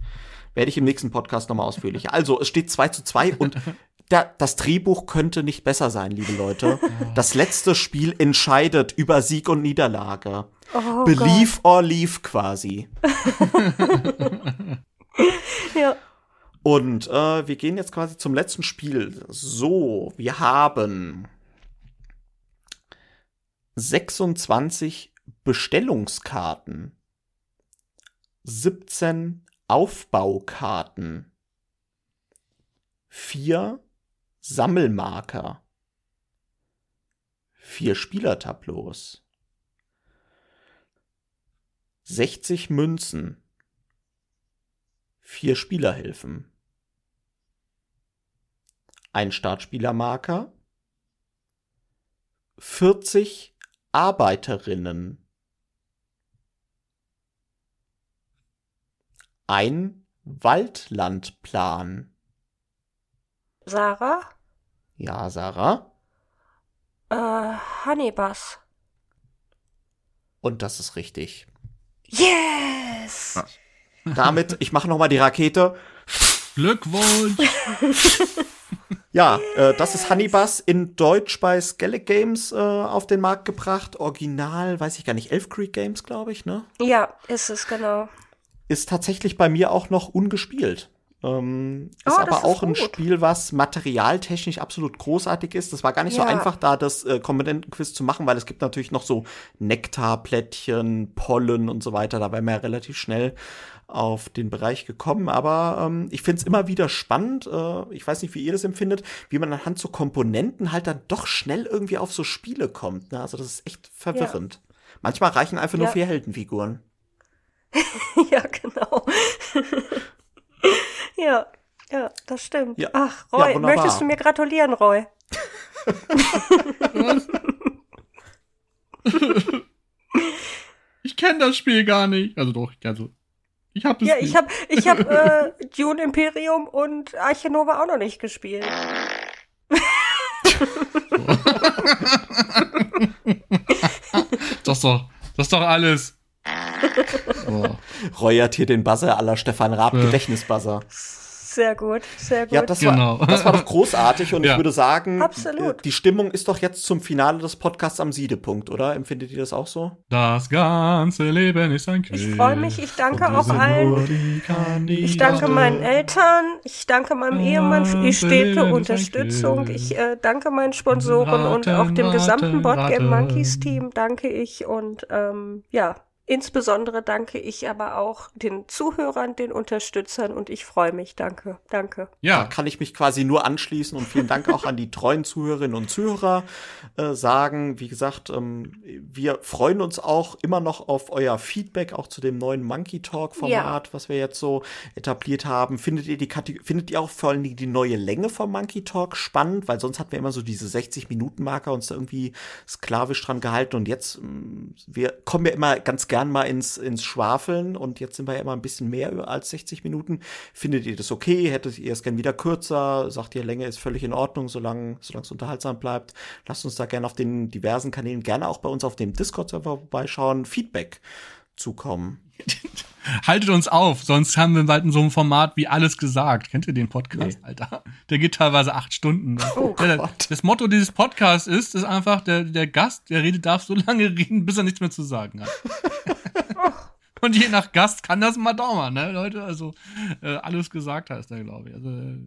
Werde ich im nächsten Podcast nochmal ausführlich. Also, es steht 2 zu 2 und (laughs) da, das Drehbuch könnte nicht besser sein, liebe Leute. (laughs) Das letzte Spiel entscheidet über Sieg und Niederlage. Oh Believe or leave quasi. Gott. (laughs) Ja. Und äh, wir gehen jetzt quasi zum letzten Spiel. So, wir haben 26 Bestellungskarten, 17 Aufbaukarten, 4 Sammelmarker, 4 Spielertableaus, 60 Münzen, vier Spielerhilfen, ein Startspielermarker, 40 Arbeiterinnen, ein Waldlandplan. Sarah? Ja, Sarah. Äh, Honeybus. Und das ist richtig. Yes! Damit, ich mache noch mal die Rakete. Glückwunsch. Ja, äh, das ist Honeybus in Deutsch bei Skellig Games äh, auf den Markt gebracht. Original, weiß ich gar nicht, Elf Creek Games, glaube ich, ne? Ja, ist es, genau. Ist tatsächlich bei mir auch noch ungespielt. Ähm, Oh, ist aber ist auch ein gut. Spiel, was materialtechnisch absolut großartig ist. Das war gar nicht so Ja. einfach, da das äh, Komponentenquiz zu machen, weil es gibt natürlich noch so Nektarplättchen, Pollen und so weiter. Da wären wir ja relativ schnell auf den Bereich gekommen. Aber ähm, ich finde es immer wieder spannend. Äh, ich weiß nicht, wie ihr das empfindet, wie man anhand so Komponenten halt dann doch schnell irgendwie auf so Spiele kommt. Ne? Also das ist echt verwirrend. Manchmal reichen einfach nur Ja. vier Heldenfiguren. (laughs) ja, genau. (laughs) (laughs) ja, ja, das stimmt. Ja. Ach, Ja, Roy, wunderbar. möchtest du mir gratulieren, Roy? (laughs) Ich kenne das Spiel gar nicht. Also doch, also ich habe es Ja, ich habe ich hab, (laughs) äh, Dune Imperium und Arche Nova auch noch nicht gespielt. das ist doch, das ist doch alles. (laughs) Oh. Roy hat hier den Buzzer aller Stefan Raab Ja. Gedächtnisbuzzer. Sehr gut, sehr gut. Ja, das, Genau. war, das war doch großartig und Ja. ich würde sagen, Absolut. äh, die Stimmung ist doch jetzt zum Finale des Podcasts am Siedepunkt, oder? Empfindet ihr das auch so? Das ganze Leben ist ein Quiz. Ich freu mich, ich danke Und auch allen. Ich danke meinen Eltern, ich danke meinem Ehemann für die Ah, stete Unterstützung. Ich äh, danke meinen Sponsoren und Raten, auch dem gesamten raten, Board Game raten. Monkeys Team danke ich und ähm, ja, insbesondere danke ich aber auch den Zuhörern, den Unterstützern und ich freue mich. Danke, danke. Da Ja, kann ich mich quasi nur anschließen und vielen Dank auch an die treuen Zuhörerinnen und Zuhörer äh, sagen. Wie gesagt, ähm, wir freuen uns auch immer noch auf euer Feedback, auch zu dem neuen Monkey Talk Format, was wir jetzt so etabliert haben. Findet ihr die Kategor findet ihr auch vor allen Dingen die neue Länge vom Monkey Talk spannend? Weil sonst hatten wir immer so diese 60 Minuten Marker uns da irgendwie sklavisch dran gehalten und jetzt, ähm, wir kommen ja immer ganz gern mal ins, ins Schwafeln und jetzt sind wir ja immer ein bisschen mehr als 60 Minuten. Findet ihr das okay? Hättet ihr es gern wieder kürzer? Sagt ihr, Länge ist völlig in Ordnung, solange es unterhaltsam bleibt? Lasst uns da gerne auf den diversen Kanälen, gerne auch bei uns auf dem Discord-Server vorbeischauen, Feedback zukommen. (laughs) haltet uns auf, sonst haben wir bald in so einem Format wie alles gesagt. Kennt ihr den Podcast, Nee. Alter? Der geht teilweise acht Stunden. Oh der- das Motto dieses Podcasts ist, ist einfach, der, der Gast, der redet, darf so lange reden, bis er nichts mehr zu sagen hat. (laughs) (laughs) Und je nach Gast kann das mal dauern, ne, Leute? Also, äh, alles gesagt heißt da, glaube ich. Also, äh,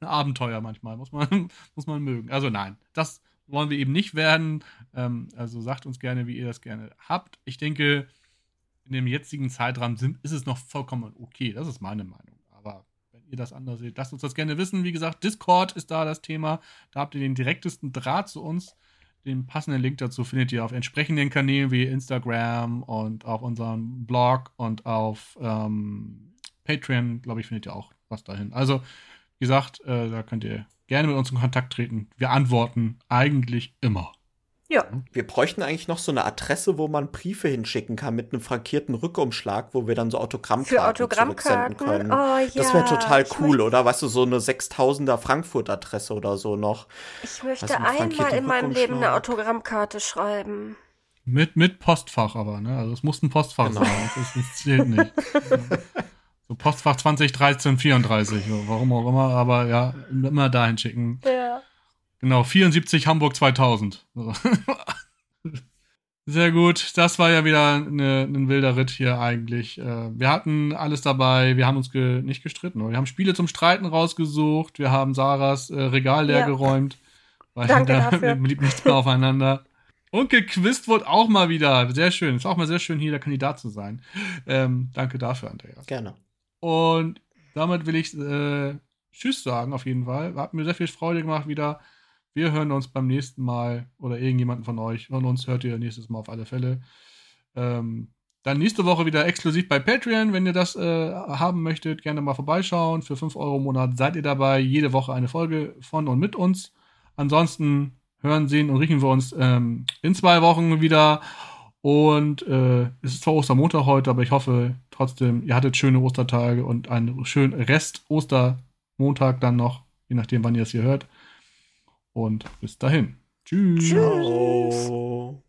ein Abenteuer manchmal, muss man, (laughs) muss man mögen. Also, nein, das wollen wir eben nicht werden. Ähm, also, sagt uns gerne, wie ihr das gerne habt. Ich denke, in dem jetzigen Zeitrahmen sind, ist es noch vollkommen okay. Das ist meine Meinung. Aber wenn ihr das anders seht, lasst uns das gerne wissen. Wie gesagt, Discord ist da das Thema. Da habt ihr den direktesten Draht zu uns. Den passenden Link dazu findet ihr auf entsprechenden Kanälen wie Instagram und auf unserem Blog und auf ähm, Patreon, glaube ich, findet ihr auch was dahin. Also, wie gesagt, äh, da könnt ihr gerne mit uns in Kontakt treten. Wir antworten eigentlich immer. Ja, Wir bräuchten eigentlich noch so eine Adresse, wo man Briefe hinschicken kann mit einem frankierten Rückumschlag, wo wir dann so Autogrammkarten, für Autogrammkarten. zurücksenden können. Oh, ja. Das wäre total Ich cool, oder? Weißt du, so eine 6000er Frankfurt-Adresse oder so noch. Ich möchte Also mit einmal in meinem Leben eine. Autogrammkarte schreiben. Mit, mit Postfach aber, ne? Also es muss ein Postfach Genau. sein. Das, das zählt nicht. (laughs) so Postfach 2013, 34, so, warum auch immer, aber ja, immer dahin schicken. Ja. Genau, 74 Hamburg 2000. So. Sehr gut, das war ja wieder eine, ein wilder Ritt hier eigentlich. Äh, Wir hatten alles dabei, wir haben uns ge nicht gestritten, wir haben Spiele zum Streiten rausgesucht, wir haben Sarahs äh, Regal leer Ja. geräumt, weil Danke da dafür. (laughs) blieb nichts mehr aufeinander. Und gequizt wurde auch mal wieder. Sehr schön. Ist auch mal sehr schön, hier der Kandidat zu sein. Ähm, danke dafür, Andreas. Gerne. Und damit will ich äh, Tschüss sagen, auf jeden Fall. Hat mir sehr viel Freude gemacht wieder. Wir hören uns beim nächsten Mal oder irgendjemanden von euch. Und uns hört ihr nächstes Mal auf alle Fälle. Ähm, dann nächste Woche wieder exklusiv bei Patreon. Wenn ihr das äh, haben möchtet, gerne mal vorbeischauen. Für 5 Euro im Monat seid ihr dabei. Jede Woche eine Folge von und mit uns. Ansonsten hören, sehen und riechen wir uns ähm, in zwei Wochen wieder. Und äh, es ist zwar Ostermontag heute, aber ich hoffe trotzdem, ihr hattet schöne Ostertage und einen schönen Rest Ostermontag dann noch, je nachdem, wann ihr es hier hört. Und bis dahin. Tschüss. Tschüss.